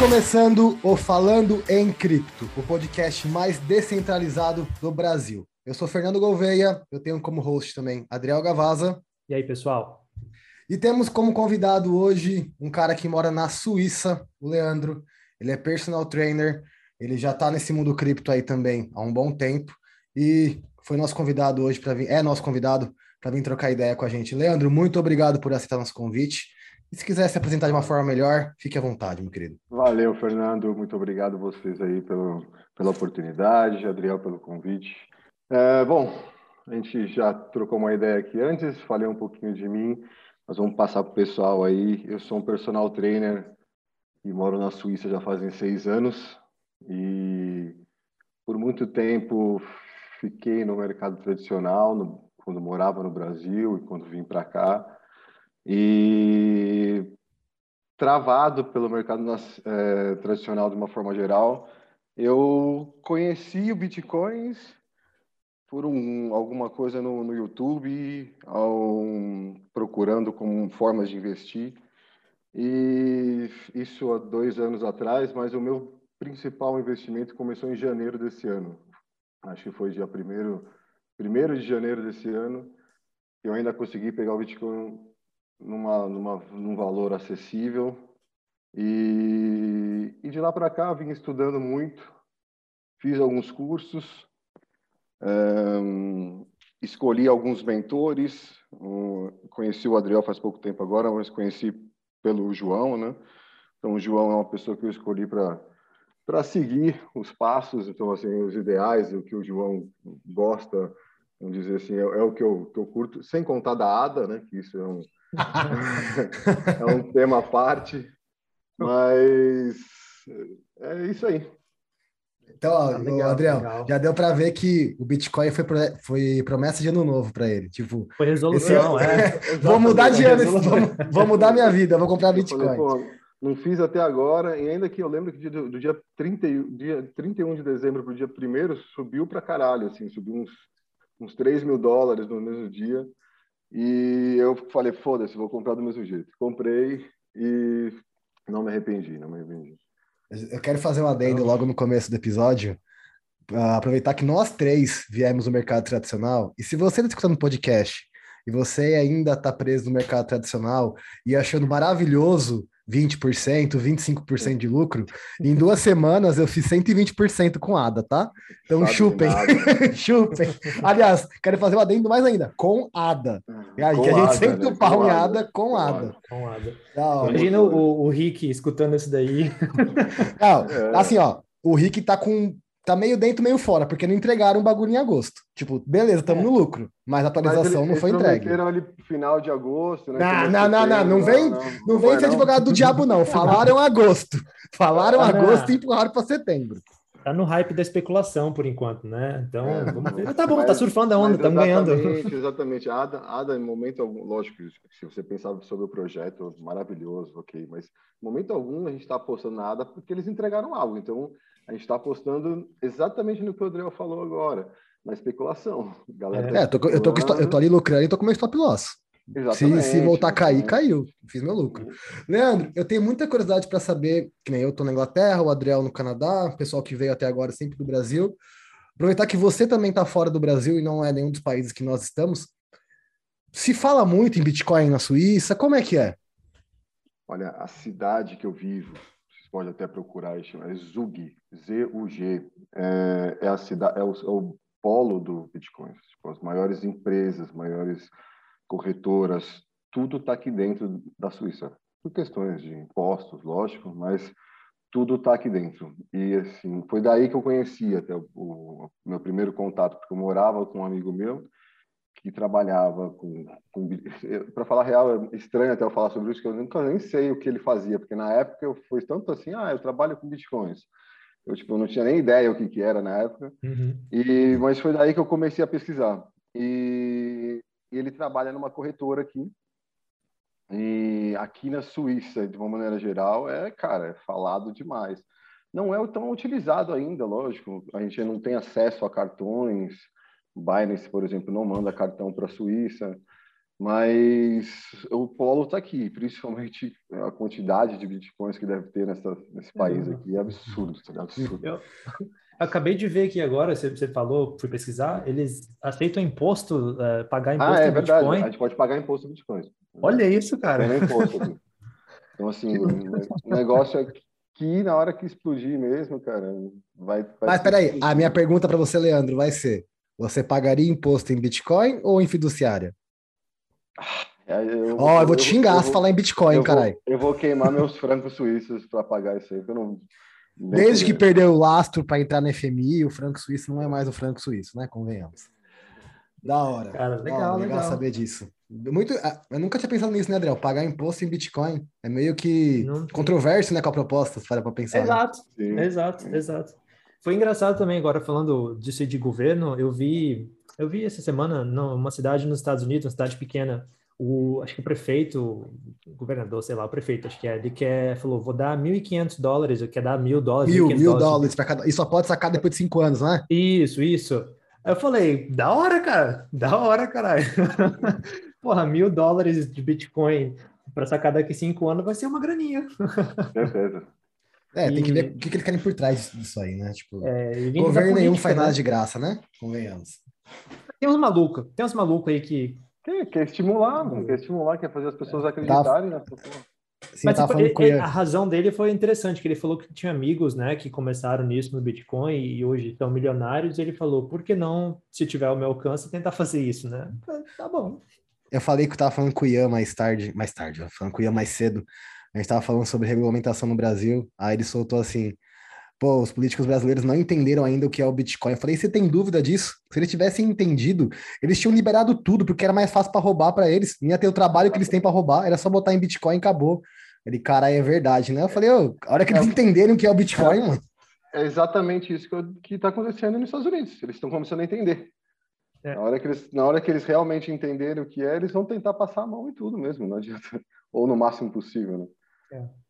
começando o Falando em Cripto, o podcast mais descentralizado do Brasil. Eu sou Fernando Gouveia, eu tenho como host também Adriel Gavaza. E aí, pessoal? E temos como convidado hoje um cara que mora na Suíça, o Leandro. Ele é personal trainer, ele já está nesse mundo cripto aí também há um bom tempo e foi nosso convidado hoje para vir, é nosso convidado para vir trocar ideia com a gente. Leandro, muito obrigado por aceitar nosso convite. E se quiser se apresentar de uma forma melhor, fique à vontade, meu querido. Valeu, Fernando. Muito obrigado a vocês aí pelo, pela oportunidade, Adriel pelo convite. É, bom, a gente já trocou uma ideia aqui antes, falei um pouquinho de mim, mas vamos passar para o pessoal aí. Eu sou um personal trainer e moro na Suíça já fazem seis anos e por muito tempo fiquei no mercado tradicional, no, quando morava no Brasil e quando vim para cá e travado pelo mercado é, tradicional de uma forma geral, eu conheci o Bitcoins por um, alguma coisa no, no YouTube, ao, procurando como formas de investir. E isso há dois anos atrás, mas o meu principal investimento começou em janeiro desse ano. Acho que foi dia primeiro, primeiro de janeiro desse ano. Eu ainda consegui pegar o Bitcoin numa, numa, num valor acessível. E, e de lá para cá vim estudando muito, fiz alguns cursos, um, escolhi alguns mentores. Um, conheci o Adriel faz pouco tempo agora, mas conheci pelo João, né? Então, o João é uma pessoa que eu escolhi para para seguir os passos, então assim os ideais, o que o João gosta, vamos dizer assim, é, é o que eu, que eu curto, sem contar da Ada, né? Que isso é um é um tema à parte, mas é isso aí. Então, ó, ah, legal, Adriel, legal. já deu para ver que o Bitcoin foi, foi promessa de ano novo para ele. Tipo, foi resolução, é. vou mudar de ano, vou, vou, mudar minha vida, vou comprar Bitcoin. Falei, não fiz até agora, e ainda que eu lembro que do, do dia, 30, dia 31 de dezembro para o dia 1 subiu para caralho, assim, subiu uns, uns 3 mil dólares no mesmo dia. E eu falei, foda-se, vou comprar do mesmo jeito. Comprei e não me arrependi, não me arrependi. Eu quero fazer um adendo logo no começo do episódio, aproveitar que nós três viemos do mercado tradicional, e se você está escutando podcast e você ainda está preso no mercado tradicional e achando maravilhoso 20%, 25% de lucro. Em duas semanas eu fiz 120% com ADA, tá? Então Sabe chupem. chupem. Aliás, quero fazer um adendo mais ainda, com ADA. É aí, que a gente sempre né? pau em ADA com ADA. Com ADA. Imagina o, o Rick escutando isso daí. Não, é. assim, ó, o Rick tá com tá meio dentro, meio fora, porque não entregaram o bagulho em agosto. Tipo, beleza, estamos é. no lucro, mas a atualização mas não foi entregue. Eles ali final de agosto, né? Não, não, não, não, não, vem, não, não, não vem ser advogado do diabo, não. Falaram agosto. Falaram ah, agosto e empurraram para setembro. Tá no hype da especulação por enquanto, né? Então, é, vamos ver. Tá bom, tá mas, tá surfando a onda, estamos ganhando. Exatamente, Ada, Ada, em momento algum, lógico, se você pensava sobre o projeto, maravilhoso, ok, mas em momento algum a gente está apostando nada porque eles entregaram algo. Então, a gente está apostando exatamente no que o Adriel falou agora, na especulação. Galera é, tá é tô, eu, tô, eu tô ali lucrando e tô com meu stop loss. Se, se voltar a cair, caiu. Fiz meu lucro. Leandro, eu tenho muita curiosidade para saber, que nem eu tô na Inglaterra, o Adriel no Canadá, o pessoal que veio até agora sempre do Brasil. Aproveitar que você também está fora do Brasil e não é nenhum dos países que nós estamos. Se fala muito em Bitcoin na Suíça, como é que é? Olha, a cidade que eu vivo, pode até procurar, é Zug, Z-U-G, é, é, a cidade, é o, é o polo do Bitcoin. Tipo, as maiores empresas, maiores corretoras, tudo está aqui dentro da Suíça. Por questões de impostos, lógico, mas tudo está aqui dentro. E assim, foi daí que eu conheci até o, o meu primeiro contato, porque eu morava com um amigo meu que trabalhava com, para falar real é estranho até eu falar sobre isso que eu nunca nem sei o que ele fazia porque na época eu foi tanto assim ah eu trabalho com bitcoins eu tipo não tinha nem ideia o que que era na época. Uhum. e mas foi daí que eu comecei a pesquisar. E, e ele trabalha numa corretora aqui. E aqui na Suíça de uma maneira geral é cara é falado demais. Não é tão utilizado ainda lógico. A gente não tem acesso a cartões. Binance, por exemplo, não manda cartão para a Suíça. Mas o polo está aqui, principalmente a quantidade de bitcoins que deve ter nessa, nesse país uhum. aqui é absurdo, tá absurdo. Eu acabei de ver aqui agora, você, você falou, fui pesquisar, eles aceitam imposto, uh, pagar imposto ah, é em verdade. Bitcoin. A gente pode pagar imposto em bitcoins. Olha isso, cara. Tem imposto aqui. Então, assim, o negócio é que na hora que explodir mesmo, cara, vai. vai Mas peraí, a minha pergunta para você, Leandro, vai ser: você pagaria imposto em Bitcoin ou em fiduciária? Ó, oh, eu, eu, vou te xingar eu, se falar em Bitcoin, caralho. Eu vou queimar meus francos suíços para pagar isso aí, eu não. Desde que perdeu o lastro para entrar no FMI, o franco suíço não é mais o franco suíço, né? Convenhamos. Da hora. Cara, legal, legal, legal. saber disso. Muito, ah, eu nunca tinha pensado nisso, né, Adriel? Pagar imposto em Bitcoin é meio que controverso, né, com a proposta, para para pensar. Exato, né? exato, exato. Foi engraçado também agora falando disso de governo, eu vi, eu vi essa semana numa cidade nos Estados Unidos, uma cidade pequena, o, acho que o prefeito, o governador, sei lá, o prefeito, acho que é, ele quer, falou, vou dar 1.500 dólares, eu quer dar mil dólares. Mil, mil dólares para cada, e só pode sacar depois de cinco anos, né? Isso, isso. Aí eu falei, da hora, cara, da hora, caralho. Porra, mil dólares de Bitcoin para sacar daqui cinco anos vai ser uma graninha. Certeza. É, tem que ver o que, que eles querem por trás disso aí, né? Tipo, é, governo nenhum faz nada né? de graça, né? Convenhamos. Tem uns malucos, tem uns malucos aí que Quer, quer estimular, mano. Quer estimular, quer fazer as pessoas acreditarem tá. nessa Sim, Mas tipo, ele, ele, a razão dele foi interessante, que ele falou que tinha amigos, né, que começaram nisso no Bitcoin e hoje estão milionários, e ele falou, por que não, se tiver o meu alcance, tentar fazer isso, né? Tá bom. Eu falei que eu tava falando com o Ian mais tarde, mais tarde, falando com o Ian mais cedo, a gente tava falando sobre regulamentação no Brasil, aí ele soltou assim, pô, os políticos brasileiros não entenderam ainda o que é o Bitcoin. Eu falei, você tem dúvida disso? Se eles tivessem entendido, eles tinham liberado tudo, porque era mais fácil para roubar para eles. Não ia ter o trabalho que eles têm para roubar, era só botar em Bitcoin e acabou. Ele, cara, é verdade, né? Eu falei, oh, a hora que eles é, entenderem o que é o Bitcoin, é, mano. É exatamente isso que está acontecendo nos Estados Unidos. Eles estão começando a entender. É. Na, hora que eles, na hora que eles realmente entenderem o que é, eles vão tentar passar a mão em tudo mesmo, não adianta. Ou no máximo possível, né? É.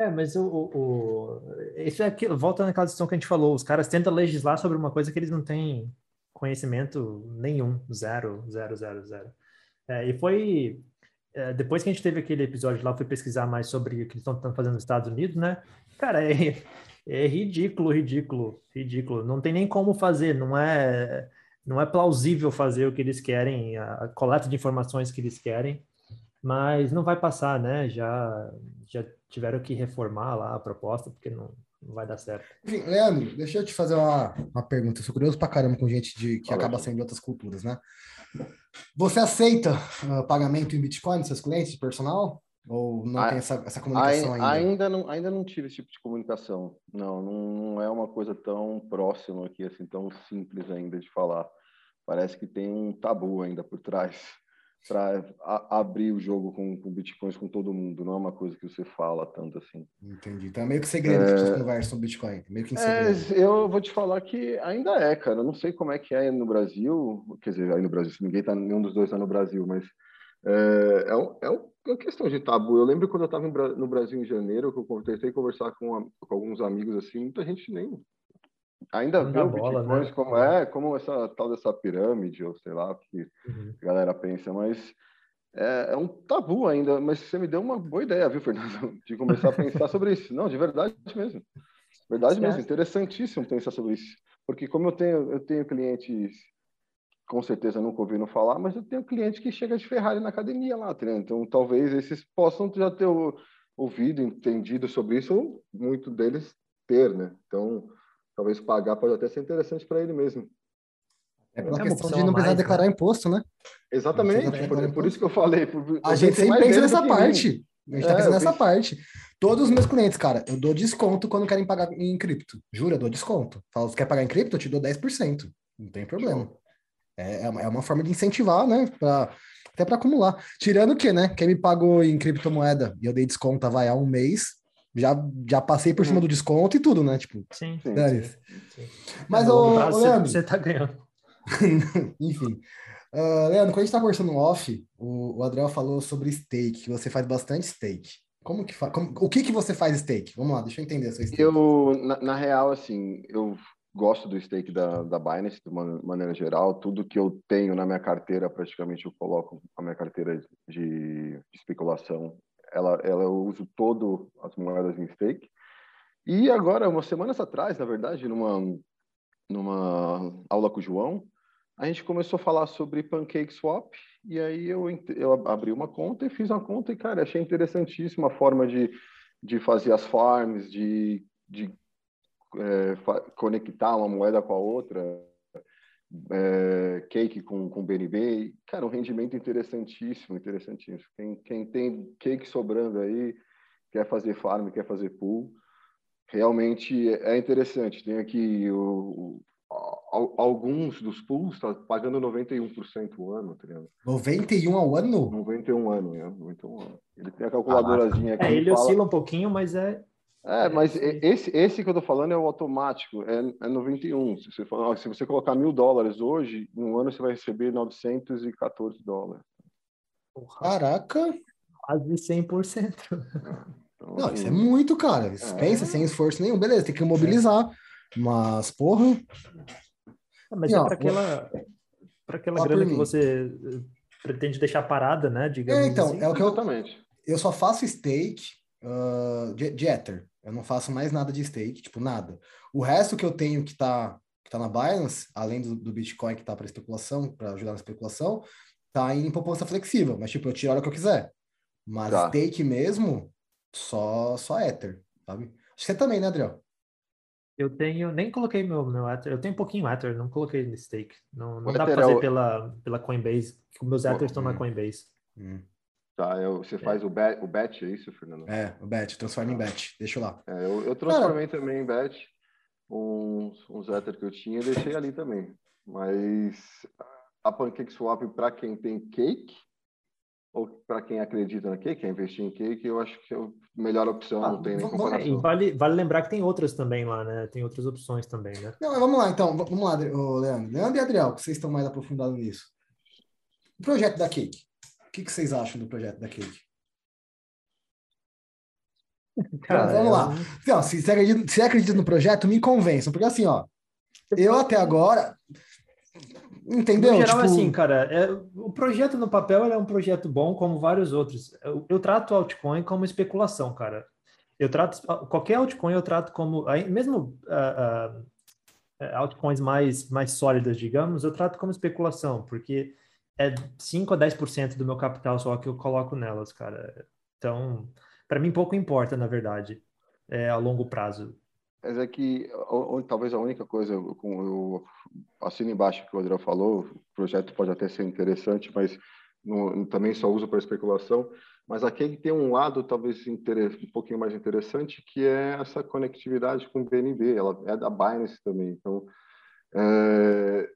É, mas o, o, isso é aquilo, volta naquela discussão que a gente falou, os caras tentam legislar sobre uma coisa que eles não têm conhecimento nenhum, zero, zero, zero, zero. É, e foi é, depois que a gente teve aquele episódio lá, fui pesquisar mais sobre o que eles estão fazendo nos Estados Unidos, né? Cara, é, é ridículo, ridículo, ridículo. Não tem nem como fazer, não é, não é plausível fazer o que eles querem, a coleta de informações que eles querem, mas não vai passar, né? Já, já tiveram que reformar lá a proposta, porque não, não vai dar certo. Enfim, Leandro, deixa eu te fazer uma, uma pergunta. Eu sou curioso pra caramba com gente de, que acaba sendo de outras culturas, né? Você aceita uh, pagamento em Bitcoin dos seus clientes, personal? Ou não a, tem essa, essa comunicação ainda? Ainda não, ainda não tive esse tipo de comunicação. Não, não, não é uma coisa tão próxima aqui, assim, tão simples ainda de falar. Parece que tem um tabu ainda por trás para abrir o jogo com, com bitcoins com todo mundo, não é uma coisa que você fala tanto assim. Entendi. Então é meio que segredo é... que vocês conversam sobre Bitcoin, meio que é, eu vou te falar que ainda é, cara. Eu não sei como é que é no Brasil, quer dizer, aí no Brasil, se ninguém tá, nenhum dos dois está no Brasil, mas é, é, um, é, uma questão de tabu. Eu lembro quando eu estava no Brasil em janeiro, que eu tentei conversar com, com alguns amigos assim, muita gente nem ainda vê o bola, Bitcoin né? como é, como essa tal dessa pirâmide, ou sei lá o que uhum. a galera pensa, mas é, é, um tabu ainda. Mas você me deu uma boa ideia, viu, Fernando, de começar a pensar sobre isso. Não, de verdade mesmo. Verdade certo. mesmo, interessantíssimo pensar sobre isso. Porque como eu tenho, eu tenho clientes com certeza nunca ouviram falar, mas eu tenho cliente que chega de Ferrari na academia lá, treinando. Então, talvez esses possam já ter ouvido, entendido sobre isso, ou muito deles ter, né? Então, talvez pagar pode até ser interessante para ele mesmo. É pela é questão de não precisar mais, declarar né? imposto, né? Exatamente, por, por, isso que eu falei. a gente sempre pensa nessa parte. A gente tá é, tá pensando nessa parte. Todos os meus clientes, cara, eu dou desconto quando querem pagar em cripto. Juro, eu dou desconto. Falo, quer pagar em cripto? Eu te dou 10%. Não tem problema. É, é, uma, é uma forma de incentivar, né? Pra, até para acumular. Tirando o que, né? Quem me pagou em criptomoeda e eu dei desconto, vai há um mês, já, já passei por cima uhum. do desconto e tudo, né? Tipo, sim. sim, sim. Mas, ô, ô, Leandro... Você tá ganhando. Enfim. Uh, Leandro, quando a gente tá conversando off, o, o Adriel falou sobre steak, que você faz bastante steak. Como que faz? O que que você faz steak? Vamos lá, deixa eu entender a sua steak. Eu, na, na real, assim, eu gosto do stake da, da Binance de uma maneira geral. Tudo que eu tenho na minha carteira, praticamente eu coloco a minha carteira de, de especulação. Ela, ela uso todo as moedas em stake. E agora, umas semanas atrás, na verdade, numa, numa aula com o João, a gente começou a falar sobre Pancake Swap. E aí eu, eu abri uma conta e fiz uma conta e, cara, achei interessantíssima a forma de, de fazer as farms, de, de é, conectar uma moeda com a outra, é, cake com, com BNB. Cara, um rendimento interessantíssimo, interessantíssimo. Quem, quem tem cake sobrando aí, quer fazer farm, quer fazer pool, realmente é interessante. Tem aqui o, o, alguns dos pools tá pagando 91% o ano, tá ligado? 91 ao ano? 91 ano, é, 91 ano. Ele tem a calculadorazinha aqui. É, ele fala... oscila um pouquinho, mas é é, mas esse, esse que eu tô falando é o automático, é, é 91. Se você, for, se você colocar mil dólares hoje, um ano você vai receber 914 dólares. Caraca! Quase 100%. Então, Não, assim, isso é muito, cara. É... Pensa sem esforço nenhum. Beleza, tem que mobilizar. Mas, porra. Ah, mas Não, é para aquela, pra aquela grana que você eh, pretende deixar parada, né? Digamos é, então, assim. é o que eu. Exatamente. Eu só faço stake uh, de, de Ether. Eu não faço mais nada de stake, tipo, nada. O resto que eu tenho que tá, que tá na Binance, além do, do Bitcoin que tá para especulação, para ajudar na especulação, tá em poupança flexível. Mas, tipo, eu tiro a hora que eu quiser. Mas tá. stake mesmo, só, só Ether, sabe? Acho que você também, né, Adriel? Eu tenho, nem coloquei meu, meu Ether, eu tenho um pouquinho Ether, não coloquei no stake. Não, não dá para fazer é o... pela, pela Coinbase, meus Ethers estão na hum. Coinbase. Hum. Tá, eu, você é. faz o, bet, o bet, é isso, Fernando? É, o bet, transforma em tá. bet, deixa lá. É, eu, eu transformei Cara, também em bet, uns, uns Ether que eu tinha, deixei ali também. Mas a Pancake Swap, para quem tem cake, ou para quem acredita na cake, quer investir em cake, eu acho que é a melhor opção, ah, não tem nem comparação. E vale, vale lembrar que tem outras também lá, né? Tem outras opções também, né? Não, vamos lá, então. Vamos lá, Leandro. Leandro e Adriel, que vocês estão mais aprofundados nisso. O projeto da Cake. O que, que vocês acham do projeto da Cake? Cara, então, vamos lá. Então, se você, acredita, se acredita no projeto, me convençam. Porque assim, ó, eu até agora. Entendeu? No geral, tipo... assim, cara, é, o projeto no papel é um projeto bom, como vários outros. Eu, eu trato o altcoin como especulação, cara. Eu trato qualquer altcoin eu trato como mesmo uh, uh, altcoins mais mais sólidas, digamos, eu trato como especulação, porque é 5 a 10% do meu capital só que eu coloco nelas, cara. Então, para mim pouco importa, na verdade, é, a longo prazo. Mas é que talvez a única coisa, com eu assino embaixo que o Adriel falou, o projeto pode até ser interessante, mas não, também só uso para especulação. Mas aqui tem um lado talvez um pouquinho mais interessante, que é essa conectividade com o BNB. Ela é da Binance também. Então, é,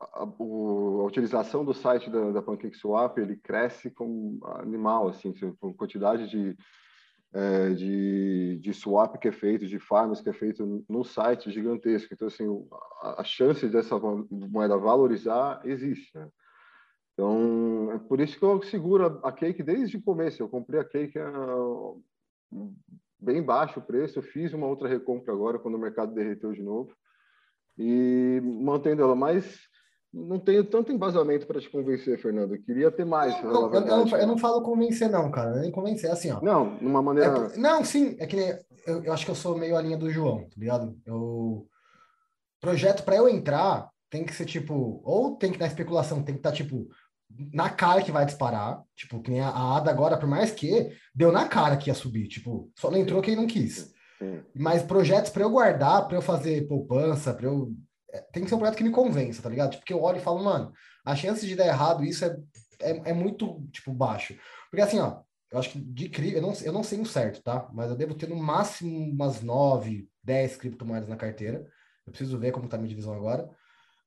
a, a, utilização do site da, da PancakeSwap ele cresce como animal, assim, com quantidade de, é, de, de swap que é feito, de farms que é feito no site gigantesco. Então, assim, a, a chance dessa moeda valorizar existe, né? Então, é por isso que eu seguro a Cake desde o começo. Eu comprei a Cake a, bem baixo o preço, eu fiz uma outra recompra agora, quando o mercado derreteu de novo, e mantendo ela. Mas não tenho tanto embasamento para te convencer, Fernando. Eu queria ter mais. Não, não, eu, não, eu, não, falo convencer, não, cara. Nem convencer, assim, ó. Não, numa maneira. É, não, sim, é que eu, eu, acho que eu sou meio a linha do João, tá ligado? Eu. Projeto para eu entrar tem que ser tipo, ou tem que na especulação, tem que estar tá, tipo na cara que vai disparar, tipo, que nem a ADA agora, por mais que deu na cara que ia subir, tipo, só não entrou quem não quis. Sim. Mas projetos para eu guardar, para eu fazer poupança, para eu é, tem que ser um projeto que me convença, tá ligado? Tipo, que eu olho e falo, mano, a chance de dar errado isso é, é, é muito, tipo, baixo. Porque assim, ó, eu acho que de cripto, eu não, eu não sei o certo, tá? Mas eu devo ter no máximo umas 9, 10 criptomoedas na carteira. Eu preciso ver como tá a minha divisão agora.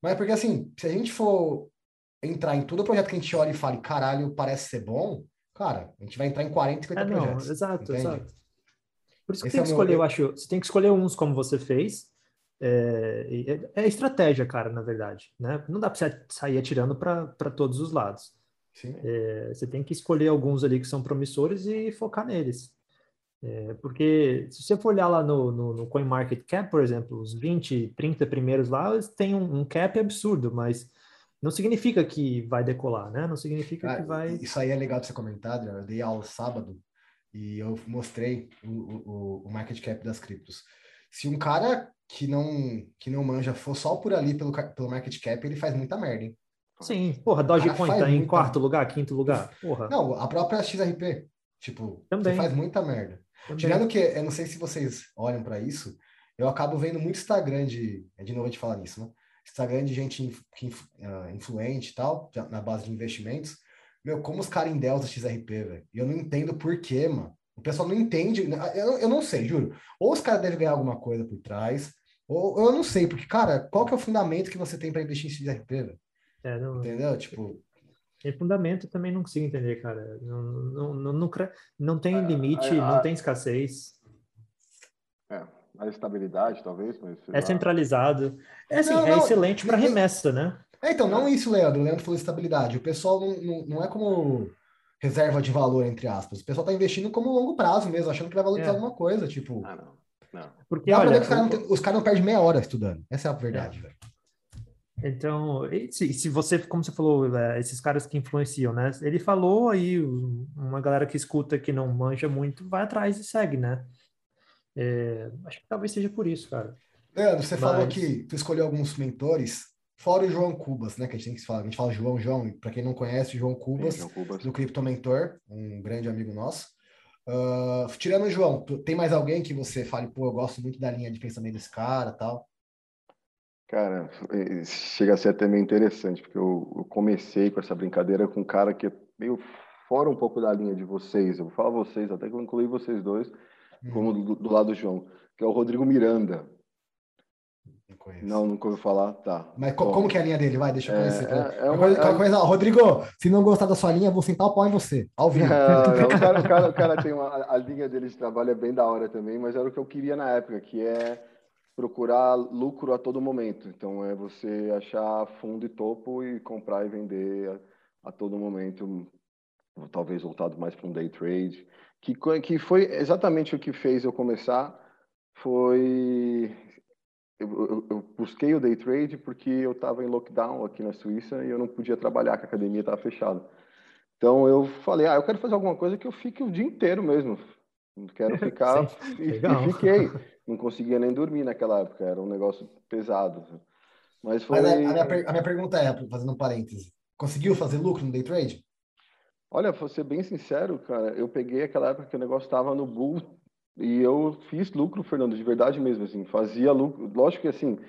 Mas porque assim, se a gente for entrar em todo projeto que a gente olha e fale, caralho, parece ser bom, cara, a gente vai entrar em 40, 50 é, não, projetos. Exato, entende? exato. Por isso que Esse tem que é escolher, meu... eu acho. Você tem que escolher uns como você fez, é, é, é, estratégia, cara, na verdade. Né? Não dá para você sair atirando para todos os lados. É, você tem que escolher alguns ali que são promissores e focar neles. É, porque se você for olhar lá no, no, no CoinMarketCap, por exemplo, os 20, 30 primeiros lá, eles têm um, um cap absurdo, mas não significa que vai decolar, né? Não significa que vai. Isso aí é legal de ser comentado. Eu dei aula sábado e eu mostrei o, o, o market cap das criptos. Se um cara que não que não manja for só por ali pelo, pelo market cap, ele faz muita merda, hein? Sim, porra, Dogecoin tá em muita... quarto lugar, quinto lugar, porra. Não, a própria XRP, tipo, Também. faz muita merda. Também. Tirando que, eu não sei se vocês olham para isso, eu acabo vendo muito Instagram de, é de novo a gente falar nisso, né? Instagram de gente uh, influente e tal, na base de investimentos. Meu, como os caras endeusam XRP, velho. E eu não entendo por quê, mano. O pessoal não entende. Né? Eu, eu não sei, juro. Ou os caras devem ganhar alguma coisa por trás, ou eu não sei, porque, cara, qual que é o fundamento que você tem para investir em XRP, velho? É, não... Entendeu? Tipo. Tem fundamento também não consigo entender, cara. Não, não, não, não, não tem é, limite, não tem escassez. É a estabilidade, talvez. Mas, é centralizado. É, assim, não, é não, excelente para remessa, né? É, então, não isso, Leandro. O Leandro falou estabilidade. O pessoal não, não, não é como reserva de valor, entre aspas. O pessoal está investindo como longo prazo mesmo, achando que vai valorizar é. alguma coisa, tipo... Ah, não. Não. Porque, olha, os caras não, cara não perdem meia hora estudando. Essa é a verdade, é. Então, se, se você, como você falou, é, esses caras que influenciam, né? Ele falou aí, uma galera que escuta que não manja muito, vai atrás e segue, né? É, acho que talvez seja por isso, cara. Leandro, você Mas... falou que tu escolheu alguns mentores, fora o João Cubas, né? Que a gente tem que falar. A gente fala João, João, para quem não conhece, João Cubas, João Cubas. do Cripto Mentor, um grande amigo nosso. Uh, tirando o João, tu, tem mais alguém que você fale, pô, eu gosto muito da linha de pensamento desse cara tal? Cara, é, chega a ser até meio interessante, porque eu, eu comecei com essa brincadeira com um cara que é meio fora um pouco da linha de vocês. Eu vou falar vocês, até que eu incluí vocês dois, como do, do, lado do João, que é o Rodrigo Miranda. Não conheço. Não, nunca ouviu falar? Tá. Mas co como que é a linha dele? Vai, deixa eu é, conhecer. É, é uma, coisa, é... coisa, Rodrigo, se não gostar da sua linha, vou sentar o pau em você, ao vivo. Não, o, cara, o, cara, o cara tem uma, a linha dele de trabalho é bem da hora também, mas era o que eu queria na época, que é procurar lucro a todo momento. Então é você achar fundo e topo e comprar e vender a, a todo momento, talvez voltado mais para um day trade que, que foi exatamente o que fez eu começar. Foi eu, eu, eu, busquei o day trade porque eu estava em lockdown aqui na Suíça e eu não podia trabalhar, que a academia estava fechada. Então eu falei, ah, eu quero fazer alguma coisa que eu fique o dia inteiro mesmo. Não quero ficar e, e, fiquei. Não conseguia nem dormir naquela época, era um negócio pesado. Mas foi. Mas a, a, minha, a minha pergunta é, fazendo um parêntese, conseguiu fazer lucro no day trade? Olha, vou ser bem sincero, cara, eu peguei aquela época que o negócio estava no bull e eu fiz lucro, Fernando, de verdade mesmo, assim, fazia lucro. Lógico que, assim,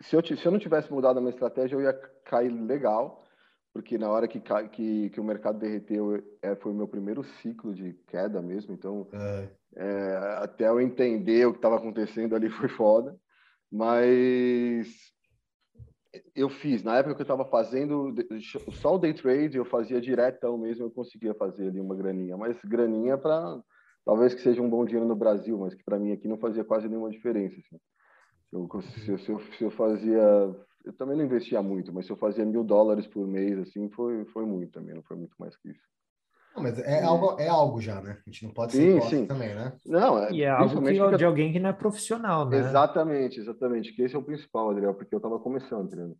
se eu, se eu não tivesse mudado a minha estratégia, eu ia cair legal, porque na hora que, que, que o mercado derreteu, é, foi o meu primeiro ciclo de queda mesmo, então é. É, até eu entender o que estava acontecendo ali foi foda, mas eu fiz, na época que eu estava fazendo só o day trade, eu fazia diretão mesmo, eu conseguia fazer ali uma graninha, mas graninha para talvez que seja um bom dinheiro no Brasil, mas que para mim aqui não fazia quase nenhuma diferença. Assim. Eu, se, se, eu, se eu fazia, eu também não investia muito, mas se eu fazia mil dólares por mês, assim, foi, foi muito também, não foi muito mais que isso. Não, mas é algo, é algo já, né? A gente não pode ser sim, sim. também, né? Não, é, e é algo que, porque... de alguém que não é profissional, né? Exatamente, exatamente. Que esse é o principal, Adriel, porque eu estava começando, entendeu?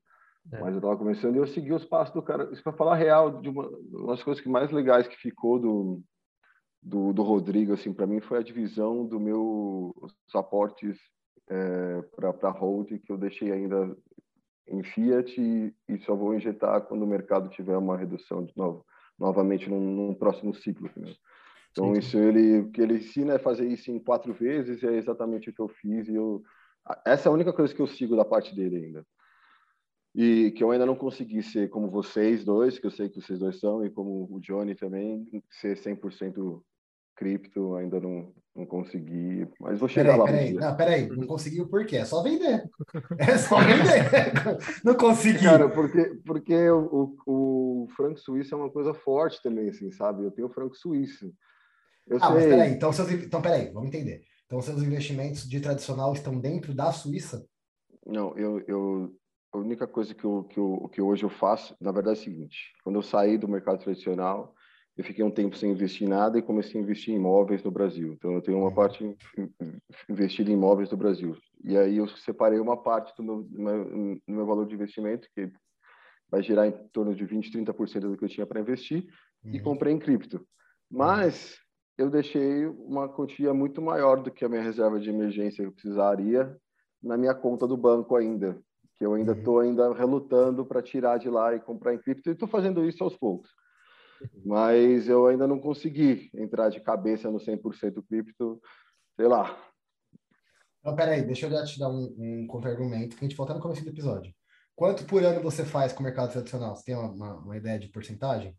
É. Mas eu estava começando e eu segui os passos do cara. Isso para falar real, de uma, uma das coisas que mais legais que ficou do, do, do Rodrigo, assim, para mim foi a divisão do meu aportes é, para hold que eu deixei ainda em Fiat e, e, só vou injetar quando o mercado tiver uma redução de novo novamente num, num próximo ciclo. Né? Então, sim, isso ele, o que ele ensina é fazer isso em quatro vezes, e é exatamente o que eu fiz. E eu, essa é a única coisa que eu sigo da parte dele ainda. E que eu ainda não consegui ser como vocês dois, que eu sei que vocês dois são, e como o Johnny também, ser 100% cripto, ainda não, não consegui, mas vou chegar peraí, lá. Peraí, não, peraí, não conseguiu por quê? É só vender. É só vender. não consegui. Cara, porque, porque o, o, o franco suíço é uma coisa forte também, assim, sabe? Eu tenho franco suíço. Eu ah, sei... mas peraí, então, seus, então peraí, vamos entender. Então, seus investimentos de tradicional estão dentro da Suíça? Não, eu, eu a única coisa que, eu, que, eu, que hoje eu faço, na verdade, é o seguinte: quando eu saí do mercado tradicional, eu fiquei um tempo sem investir em nada e comecei a investir em imóveis no Brasil. Então, eu tenho uma parte investida em imóveis no Brasil. E aí eu separei uma parte do meu, do meu, do meu valor de investimento, que vai gerar em torno de 20, 30% do que eu tinha para investir, uhum. e comprei em cripto. Mas eu deixei uma quantia muito maior do que a minha reserva de emergência que eu precisaria na minha conta do banco ainda, que eu ainda estou uhum. ainda relutando para tirar de lá e comprar em cripto, e estou fazendo isso aos poucos. Mas eu ainda não consegui entrar de cabeça no 100% cripto, sei lá. Não, peraí, deixa eu já te dar um, um contra-argumento que a gente volta no começo do episódio. Quanto por ano você faz com o mercado tradicional? Você tem uma, uma, uma ideia de porcentagem?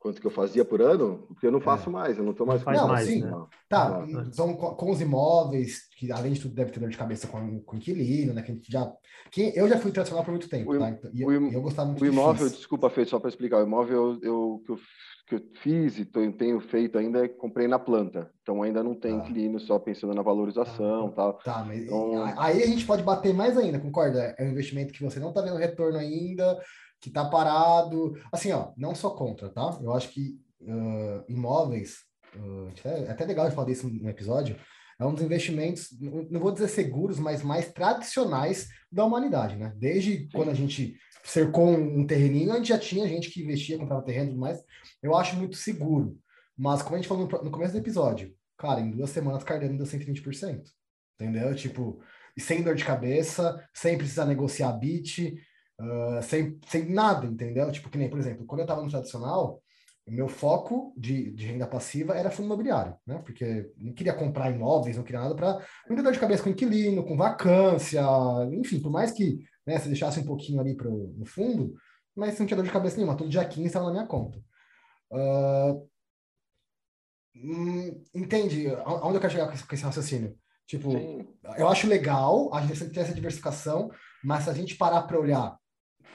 Quanto que eu fazia por ano? Porque eu não faço é. mais, eu não estou mais... Não, não mais, sim. Né? Tá, então com, com, os imóveis, que além de tudo deve ter dor de cabeça com, com inquilino, né? Que a gente já... Que eu já fui tradicional por muito tempo, o, tá? E, o, eu, eu gostava muito O imóvel, desculpa, Fê, só para explicar, o imóvel eu, eu, que, eu, que eu fiz e tenho feito ainda, é comprei na planta. Então ainda não tem tá. inquilino, só pensando na valorização tá. tal. Tá, mas então... aí a gente pode bater mais ainda, concorda? É um investimento que você não está vendo retorno ainda, que está parado. Assim, ó, não só contra, tá? Eu acho que uh, imóveis, uh, é até legal de falar disso no episódio, é um dos investimentos, não vou dizer seguros, mas mais tradicionais da humanidade, né? Desde quando a gente cercou um, terreninho, a gente já tinha gente que investia, comprava terreno, mas eu acho muito seguro. Mas como a gente falou no, no começo do episódio, cara, em duas semanas Cardano deu 120%, entendeu? Tipo, sem dor de cabeça, sem precisar negociar bit, uh, sem, sem nada, entendeu? Tipo, que nem, por exemplo, quando eu estava no tradicional, o meu foco de, de, renda passiva era fundo imobiliário, né? Porque não queria comprar imóveis, não queria nada para não ter dor de cabeça com inquilino, com vacância, enfim, por mais que né, você deixasse um pouquinho ali pro, no fundo, mas não tinha dor de cabeça nenhuma, todo dia 15 estava na minha conta. Uh, hum, entende? Onde eu quero chegar com esse, com esse raciocínio? Tipo, Sim. eu acho legal a gente ter essa diversificação, mas se a gente parar para olhar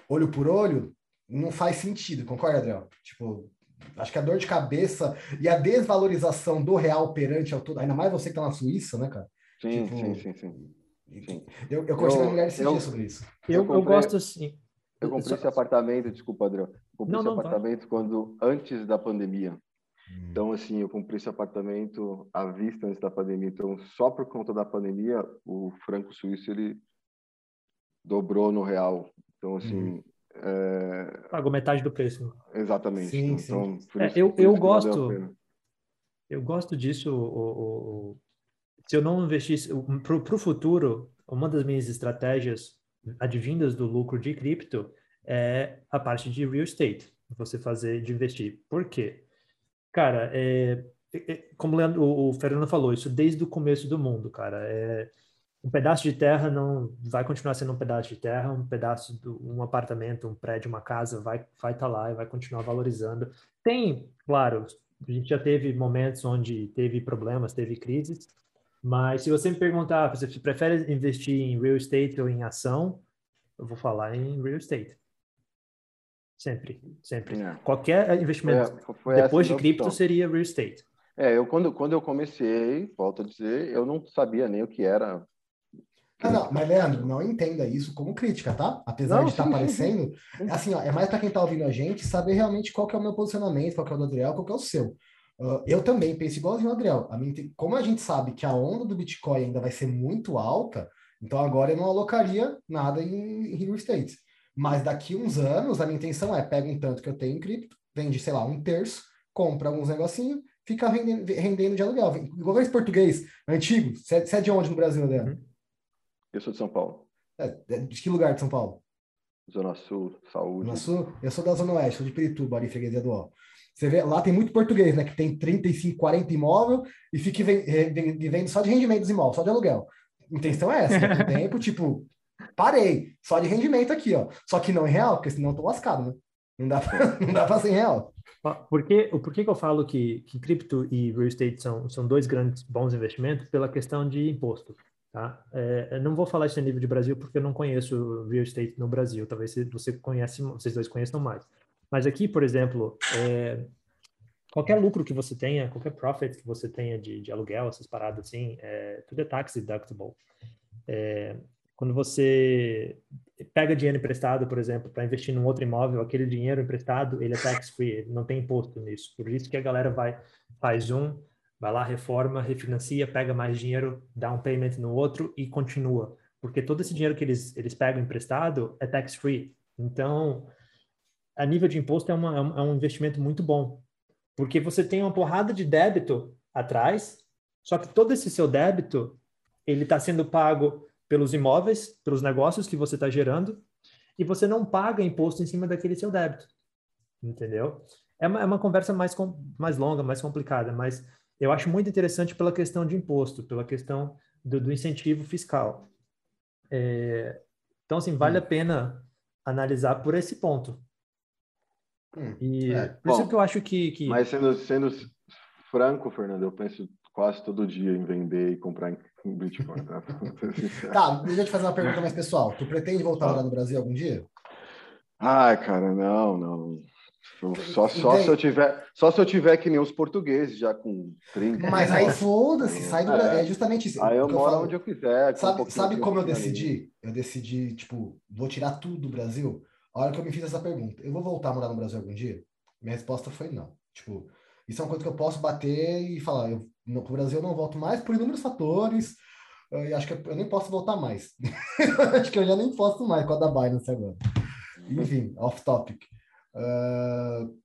olho por olho, não faz sentido, concorda, Adriel? Tipo, acho que a dor de cabeça e a desvalorização do real perante ao todo, ainda mais você que está na Suíça, né, cara? Sim, tipo, sim, sim, sim, sim. Eu, eu conversei com a mulher esse dia sobre isso. Eu, eu, comprei, eu gosto assim. Eu comprei esse apartamento, desculpa, Adriano. Eu comprei não, esse não, apartamento vai. quando antes da pandemia. Hum. Então, assim, eu comprei esse apartamento à vista antes da pandemia. Então, só por conta da pandemia, o franco suíço ele dobrou no real. Então, assim, hum. É... Pagou metade do preço. Exatamente. Sim, então, sim. É, eu, eu gosto. Eu gosto disso. O, o, se eu não investisse para o futuro, uma das minhas estratégias advindas do lucro de cripto é a parte de real estate, você fazer de investir. Por quê? Cara, é, é, como o, o Fernando falou, isso desde o começo do mundo, cara. É, um pedaço de terra não vai continuar sendo um pedaço de terra, um pedaço de um apartamento, um prédio, uma casa vai vai estar tá lá e vai continuar valorizando. Tem, claro, a gente já teve momentos onde teve problemas, teve crises, mas se você me perguntar, você prefere investir em real estate ou em ação, eu vou falar em real estate. Sempre, sempre. É. Qualquer investimento foi depois de cripto opção. seria real estate. É, eu quando, quando eu comecei, volto a dizer, eu não sabia nem o que era ah, não, mas Leandro, não entenda isso como crítica, tá? Apesar não, de estar tá aparecendo, sim, sim. assim, ó, é mais para quem está ouvindo a gente saber realmente qual é o meu posicionamento, qual é o do Adriel, qual é o seu. Uh, eu também penso igualzinho o Adriel. A mim, como a gente sabe que a onda do Bitcoin ainda vai ser muito alta, então agora eu não alocaria nada em, em real estate. Mas daqui uns anos, a minha intenção é pega um tanto que eu tenho em cripto, vende, sei lá, um terço, compra alguns negocinhos, fica rendendo, rendendo de aluguel. Igual esse português antigo. Você é, é de onde no Brasil, Adriel? Uhum. Eu sou de São Paulo. É, é, de que lugar de São Paulo? Zona Sul, Saúde. Zona Sul? Eu sou da Zona Oeste, sou de Pirituba, ali, freguesia do Ó. Você vê, lá tem muito português, né? Que tem 35, 40 imóvel e fica vivendo só de rendimento dos imóveis, só de aluguel. A intenção é essa, né? tempo, tipo, parei, só de rendimento aqui, ó. Só que não em real, porque senão eu tô lascado, né? Não dá pra, não dá pra ser em real. Por que, por que, que eu falo que, que cripto e real estate são, são dois grandes bons investimentos? Pela questão de imposto. Tá? É, não vou falar isso a nível de Brasil porque eu não conheço real estate no Brasil. Talvez você conhece, vocês dois conheçam mais. Mas aqui, por exemplo, é, qualquer lucro que você tenha, qualquer profit que você tenha de, de aluguel, essas paradas assim, é, tudo é tax deductible. É, quando você pega dinheiro emprestado, por exemplo, para investir num outro imóvel, aquele dinheiro emprestado, ele é tax free, não tem imposto nisso. Por isso que a galera vai faz um, vai lá, reforma, refinancia, pega mais dinheiro, dá um payment no outro e continua. Porque todo esse dinheiro que eles, eles pegam emprestado é tax free. Então, a nível de imposto é, uma, é um é investimento muito bom. Porque você tem uma porrada de débito atrás, só que todo esse seu débito, ele está sendo pago pelos imóveis, pelos negócios que você está gerando, e você não paga imposto em cima daquele seu débito. Entendeu? É uma, é uma conversa mais, mais longa, mais complicada, mas eu acho muito interessante pela questão de imposto, pela questão do, do incentivo fiscal. É, então, assim, vale hum. a pena analisar por esse ponto. Hum, e é, por bom, isso que eu acho que, que... Mas sendo, sendo franco, Fernando, eu penso quase todo dia em vender e comprar em Bitcoin. Tá? tá, deixa eu te fazer uma pergunta mais pessoal. Tu pretende voltar lá no Brasil algum dia? Ai, cara, não, não. Só, só, se eu tiver, só se eu tiver que nem os portugueses, já com 30. Mas aí foda-se, sai do Brasil. É, é justamente isso. Aí eu moro eu onde eu quiser. Sabe, um sabe como eu decidi? Eu decidi, tipo, vou tirar tudo do Brasil. A hora que eu me fiz essa pergunta, eu vou voltar a morar no Brasil algum dia? Minha resposta foi não. Tipo, isso é uma coisa que eu posso bater e falar, eu no Brasil eu não volto mais por inúmeros fatores. E acho que eu, eu nem posso voltar mais. acho que eu já nem posso mais com a da Binance agora. Enfim, off topic. Uh,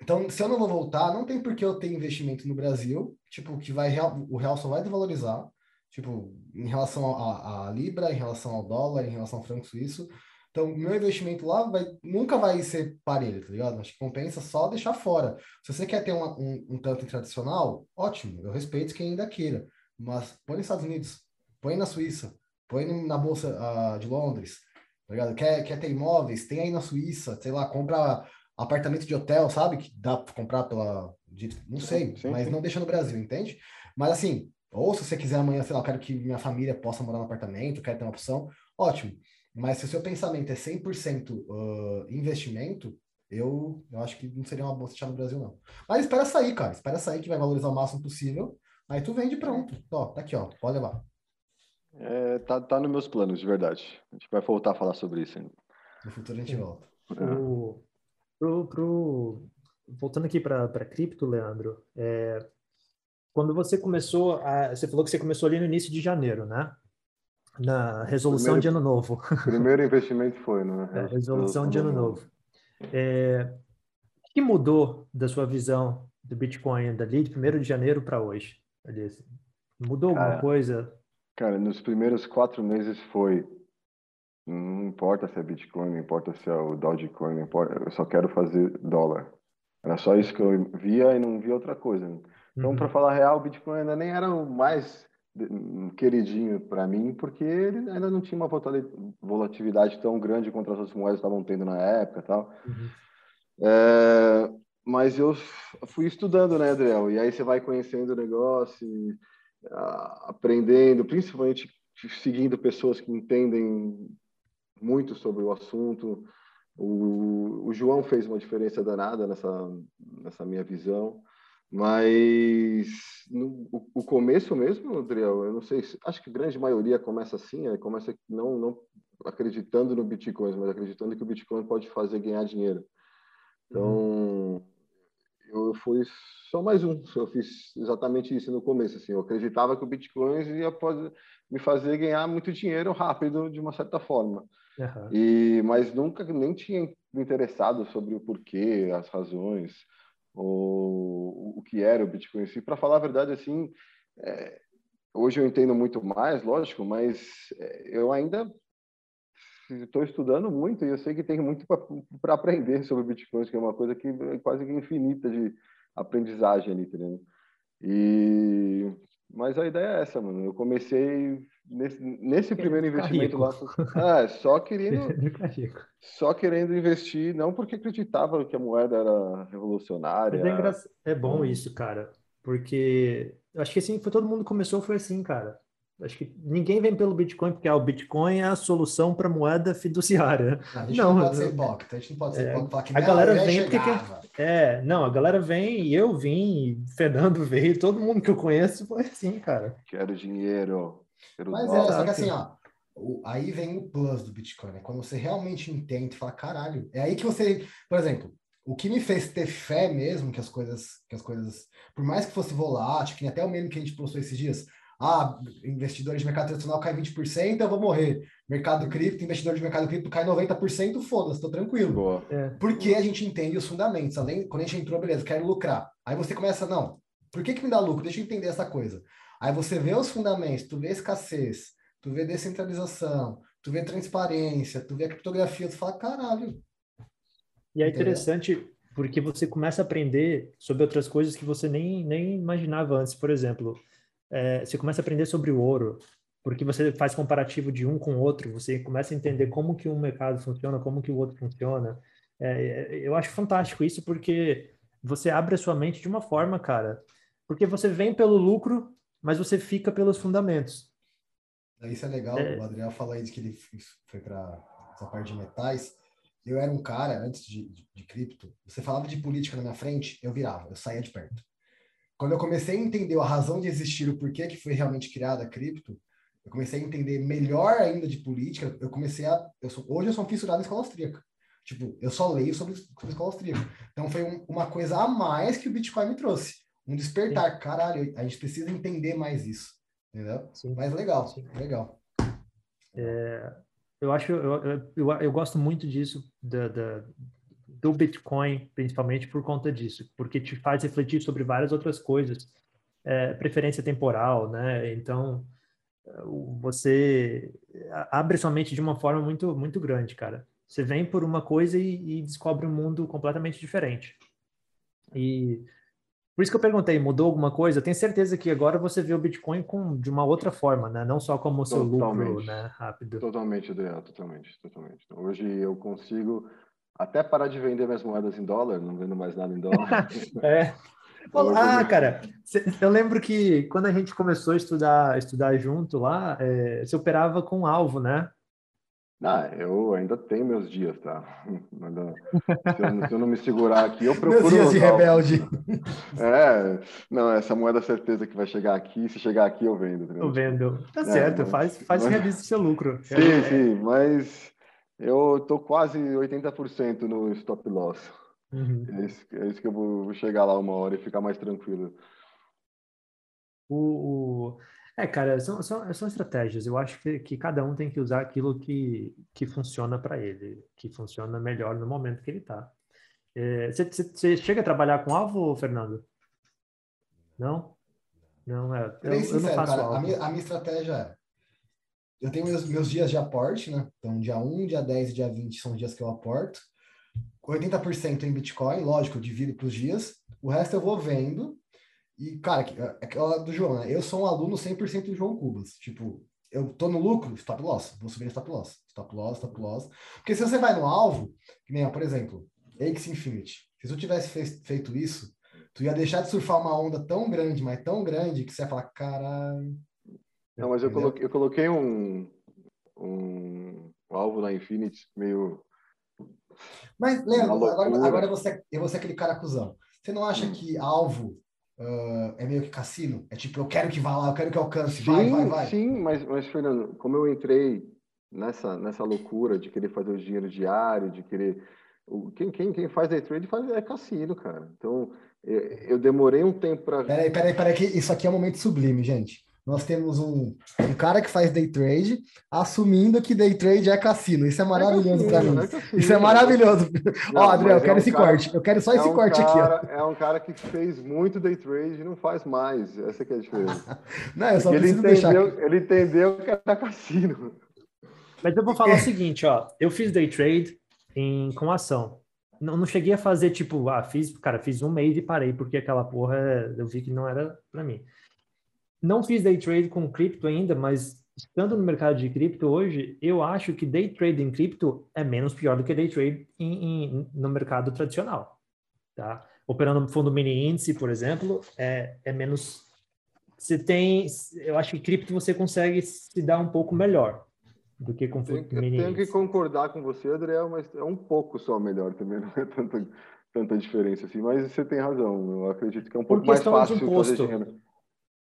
então, se eu não vou voltar, não tem por que eu ter investimento no Brasil, tipo, que vai o real só vai desvalorizar, tipo, em relação à libra, em relação ao dólar, em relação ao franco suíço. Então, meu investimento lá vai, nunca vai ser parelho, tá ligado? Acho que compensa só deixar fora. Se você quer ter uma, um, um tanto tradicional, ótimo, eu respeito quem ainda queira. Mas põe nos Estados Unidos, põe na Suíça, põe na Bolsa uh, de Londres, tá ligado? Quer, quer ter imóveis, tem aí na Suíça, sei lá, compra apartamento de hotel, sabe? Que dá para comprar pela. De, não sei, sim, mas sim. não deixa no Brasil, entende? Mas assim, ou se você quiser amanhã, sei lá, eu quero que minha família possa morar no apartamento, quero ter uma opção, ótimo. Mas se o seu pensamento é 100% uh, investimento, eu, eu acho que não seria uma boa deixar no Brasil, não. Mas espera sair, cara. Espera sair que vai valorizar o máximo possível. Aí tu vende pronto. Ó, tá aqui, ó. Pode levar. É, tá, tá nos meus planos, de verdade. A gente vai voltar a falar sobre isso ainda. No futuro a gente volta. Pro, pro, pro... Voltando aqui para cripto, Leandro, é... quando você começou, a... você falou que você começou ali no início de janeiro, né? na resolução primeiro, de ano novo. Primeiro investimento foi, né? É, resolução de ano novo. É, o que mudou da sua visão do Bitcoin dali de 1 de janeiro para hoje? Mudou cara, alguma coisa? Cara, nos primeiros quatro meses foi não importa se é Bitcoin, não importa se é o Dogecoin, não importa, eu só quero fazer dólar. Era só isso que eu via e não via outra coisa. Então, uhum. para falar real, o Bitcoin ainda nem era o mais queridinho para mim, porque ele ainda não tinha uma volatilidade tão grande quanto as outras moedas estavam tendo na época tal. Uhum. É, mas eu fui estudando, né, Adriel? E aí você vai conhecendo o negócio, e, aprendendo, principalmente seguindo pessoas que entendem muito sobre o assunto. O, o João fez uma diferença danada nessa, nessa minha visão. Mas no, o, o, começo mesmo, Adriel, eu não sei, acho que a grande maioria começa assim, é, começa não, não acreditando no Bitcoin, mas acreditando que o Bitcoin pode fazer ganhar dinheiro. Então, uhum. Eu fui só mais um, eu fiz exatamente isso no começo, assim, eu acreditava que o Bitcoin ia me fazer ganhar muito dinheiro rápido, de uma certa forma. Uhum. E, mas nunca nem tinha me interessado sobre o porquê, as razões o, o que era o Bitcoin si. Para falar a verdade, assim, é, hoje eu entendo muito mais, lógico, mas é, eu ainda estou estudando muito e eu sei que tem muito para aprender sobre Bitcoin, que é uma coisa que é quase infinita de aprendizagem ali, entendeu? E mas a ideia é essa, mano. Eu comecei nesse, nesse primeiro investimento lá, é, só querendo, só querendo investir, não porque acreditava que a moeda era revolucionária. É, engra... é bom isso, cara, porque acho que assim, foi todo mundo começou foi assim, cara. Acho que ninguém vem pelo Bitcoin porque ah, o Bitcoin é a solução para moeda fiduciária. a gente não, não pode ser hipócrita, a gente não pode ser é, hipócrita. Que a galera vem porque que, é, não, a galera vem e eu vim, Fernando veio, todo mundo que eu conheço foi assim, cara. Quero dinheiro. Quero Mas é, só que assim, ó, aí vem o plus do Bitcoin, né? Quando você realmente entende, fala, caralho, é aí que você, por exemplo, o que me fez ter fé mesmo que as coisas, que as coisas, por mais que fosse volátil, que até o mesmo que a gente postou esses dias, ah, investidores de mercado tradicional cai 20%, eu vou morrer. Mercado cripto, investidor de mercado cripto cai 90%, foda-se, tô tranquilo. É. Porque a gente entende os fundamentos. Além, quando a gente entrou, beleza, quero lucrar. Aí você começa, não, por que que me dá lucro? Deixa eu entender essa coisa. Aí você vê os fundamentos, tu vê escassez, tu vê descentralização, tu vê transparência, tu vê a criptografia, tu fala, caralho. E é interessante porque você começa a aprender sobre outras coisas que você nem, nem imaginava antes. Por exemplo, é, você começa a aprender sobre o ouro, porque você faz comparativo de um com o outro, você começa a entender como que um mercado funciona, como que o outro funciona. É, eu acho fantástico isso porque você abre a sua mente de uma forma, cara, porque você vem pelo lucro mas você fica pelos fundamentos. Isso é legal, é... o Adriel fala aí de que ele foi para essa parte de metais. Eu era um cara, antes de, de, de, cripto, você falava de política na minha frente, eu virava, eu saía de perto. Quando eu comecei a entender a razão de existir, o porquê que foi realmente criada a cripto, eu comecei a entender melhor ainda de política, eu comecei a... Eu sou, hoje eu sou um fissurado em escola austríaca. Tipo, eu só leio sobre, sobre escola austríaca. Então foi um, uma coisa a mais que o Bitcoin me trouxe um despertar. Sim. Caralho, a gente precisa entender mais isso. Entendeu? Sim. Mas legal, Sim. legal. É, eu acho, eu, eu, eu, gosto muito disso, da, da, do Bitcoin, principalmente por conta disso, porque te faz refletir sobre várias outras coisas. É, preferência temporal, né? Então, você abre sua mente de uma forma muito, muito grande, cara. Você vem por uma coisa e, e descobre um mundo completamente diferente. E por isso que eu perguntei, mudou alguma coisa? Eu tenho certeza que agora você vê o Bitcoin com, de uma outra forma, né? Não só como seu lucro, né? Rápido. Totalmente, Adriano, totalmente, totalmente. Hoje eu consigo até parar de vender minhas moedas em dólar, não vendo mais nada em dólar. é. Ah, cara, eu lembro que quando a gente começou a estudar, estudar junto lá, é, você operava com alvo, né? Ah, eu ainda tenho meus dias, tá? Se eu, se eu não me segurar aqui, eu procuro. Meus dias de rebelde. É, não, essa moeda certeza que vai chegar aqui. Se chegar aqui, eu vendo. Eu vendo. Tá é, certo, mas, faz, faz mas... realize seu lucro. Sim, é, sim, mas eu tô quase 80% no stop loss. Uhum. É, isso, é isso que eu vou chegar lá uma hora e ficar mais tranquilo. O, o... É, cara, são, são, são estratégias. Eu acho que, que cada um tem que usar aquilo que, que funciona para ele, que funciona melhor no momento que ele está. Você é, chega a trabalhar com alvo, Fernando? Não? Não, é. Eu, eu, não faço cara, alvo. A minha, a minha estratégia é. Eu tenho meus, meus dias de aporte, né? Então, dia 1, dia 10 e dia 20 são dias que eu aporto. 80% em Bitcoin, lógico, eu divido para os dias. O resto eu vou vendo e, cara, é aquela do João, né? Eu sou um aluno 100% do João Cubas. Tipo, eu tô no lucro, stop loss, vou subir stop loss, stop loss, stop loss. Porque se você vai no alvo, que nem, por exemplo, X Infinity, se tu tivesse feito isso, tu ia deixar de surfar uma onda tão grande, mas tão grande, que você ia falar, caralho. Não, mas eu coloquei, eu coloquei um, um, um alvo na Infinity meio. Mas, Leandro, agora, agora você, eu vou ser aquele cara cuzão. Você não acha hum. que alvo Uh, é meio que cassino. É tipo, eu quero que vá lá, eu quero que alcance, sim, vai, vai, vai. Sim, mas, mas Fernando, como eu entrei nessa, nessa loucura de querer fazer o dinheiro diário, de querer. Quem, quem, quem faz day trade faz, é cassino, cara. Então, eu, eu demorei um tempo para. Peraí, peraí, peraí, que isso aqui é um momento sublime, gente nós temos um, um cara que faz day trade assumindo que day trade é cassino. Isso é maravilhoso é para mim. É Isso é maravilhoso. Não, ó, André, eu quero é um esse cara, corte. Eu quero só é esse um corte cara, aqui. Ó. É um cara que fez muito day trade e não faz mais. Essa que é a diferença. não, eu só ele entendeu, deixar... ele entendeu que era cassino. Mas eu vou falar o seguinte, ó. Eu fiz day trade em, com ação. Não, não cheguei a fazer tipo, ah, fiz, cara, fiz um mês e parei porque aquela porra eu vi que não era para mim. Não fiz day trade com cripto ainda, mas estando no mercado de cripto hoje, eu acho que day trade em cripto é menos pior do que day trade em, em, no mercado tradicional, tá? Operando no fundo mini índice, por exemplo, é, é menos. Você tem, eu acho que cripto você consegue se dar um pouco melhor do que com fundo mini índice. Tenho que concordar com você, Adriel, mas é um pouco só melhor também, não é tanta, tanta diferença assim. Mas você tem razão, eu acredito que é um pouco mais fácil fazer dinheiro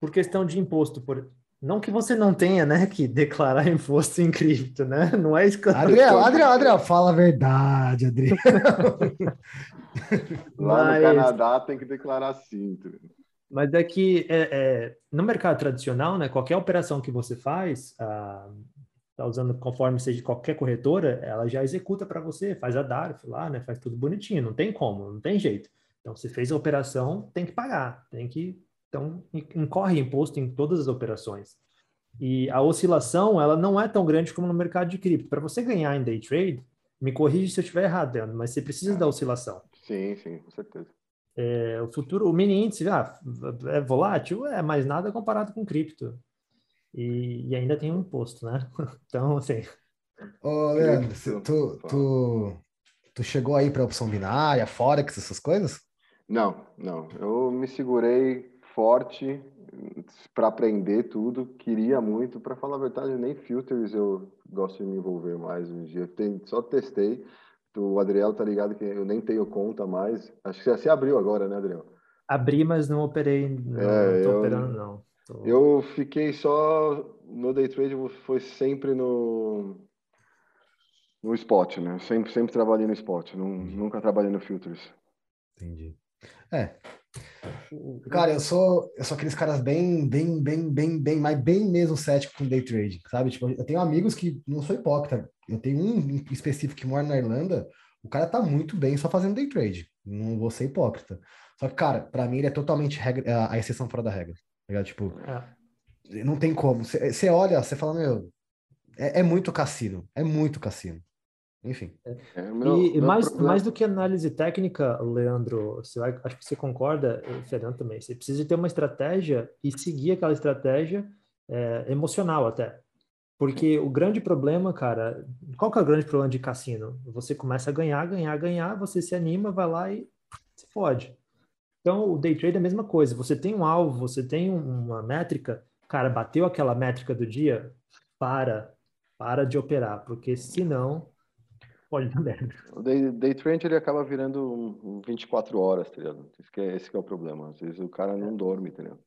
por questão de imposto, por, Não que você não tenha, né, que declarar imposto em cripto, né? Não é isso que eu Adriel, Adriel, Adriel, fala a verdade, Adriel. Lá Mas... no Canadá tem que declarar sim. Mas é que é, é, no mercado tradicional, né, qualquer operação que você faz, ah, tá usando conforme seja qualquer corretora, ela já executa para você, faz a DARF lá, né, faz tudo bonitinho, não tem como, não tem jeito. Então, se fez a operação, tem que pagar, tem que então, incorre imposto em todas as operações. E a oscilação, ela não é tão grande como no mercado de cripto. Para você ganhar em day trade, me corrige se eu estiver errado, Leandro, mas você precisa da oscilação. Sim, sim, com certeza. É, o futuro, o mini índice, ah, é volátil? É, mas nada comparado com cripto. E, e ainda tem um imposto, né? Então, assim... Ô, Leandro, tu, tu, tu chegou aí para opção binária, Forex, essas coisas? Não, não. Eu me segurei forte para aprender tudo. Queria muito, para falar a verdade, nem filters eu gosto de me envolver mais hoje em dia. Tem, só testei. O Adriel tá ligado que eu nem tenho conta mais. Acho que já se abriu agora, né, Adriel? Abri, mas não operei. Não, é, eu, operando, não. Tô... Eu fiquei só. No day trade foi sempre no. No spot, né? Sempre, sempre trabalhei no spot. Não, nunca trabalhei no filters. Entendi. É, Cara, eu sou, eu sou aqueles caras bem, bem, bem, bem, bem, mas bem mesmo cético com day trading, sabe? Tipo, eu tenho amigos que não sou hipócrita. Eu tenho um específico que mora na Irlanda, o cara tá muito bem só fazendo day trade. Não vou ser hipócrita. Só que, cara, para mim ele é totalmente regra, a exceção fora da regra. Tá tipo, é. não tem como. Você olha, você fala, meu, é, é muito cassino, é muito cassino. Enfim. É, é meu, e meu mais, problema... mais do que análise técnica, Leandro, você acho que você concorda, Fernando também, você precisa ter uma estratégia e seguir aquela estratégia é, emocional até. Porque o grande problema, cara, qual que é o grande problema de cassino? Você começa a ganhar, ganhar, ganhar, você se anima, vai lá e se fode. Então, o day trade é a mesma coisa. Você tem um alvo, você tem uma métrica, cara, bateu aquela métrica do dia, para, para de operar, porque senão pode dar merda. O day, day trade ele acaba virando um, 24 horas, tá ligado? Esse que, é, esse que é o problema. Às vezes o cara não dorme, entendeu?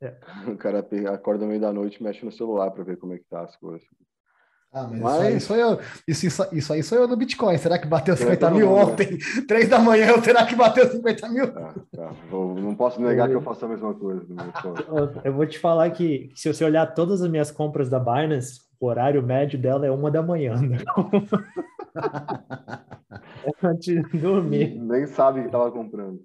É. O cara acorda no meio da noite e mexe no celular para ver como é que tá as coisas. Ah, mas, mas... Isso, aí sou eu. Isso, isso, isso aí sou eu no Bitcoin. Será que bateu 50 mil ontem? Né? Três da manhã, será que bateu 50 mil? Ah, tá. não posso negar que eu faço a mesma coisa. eu vou te falar que se você olhar todas as minhas compras da Binance, o horário médio dela é uma da manhã. Né? Antes de dormir. Nem sabe que estava comprando.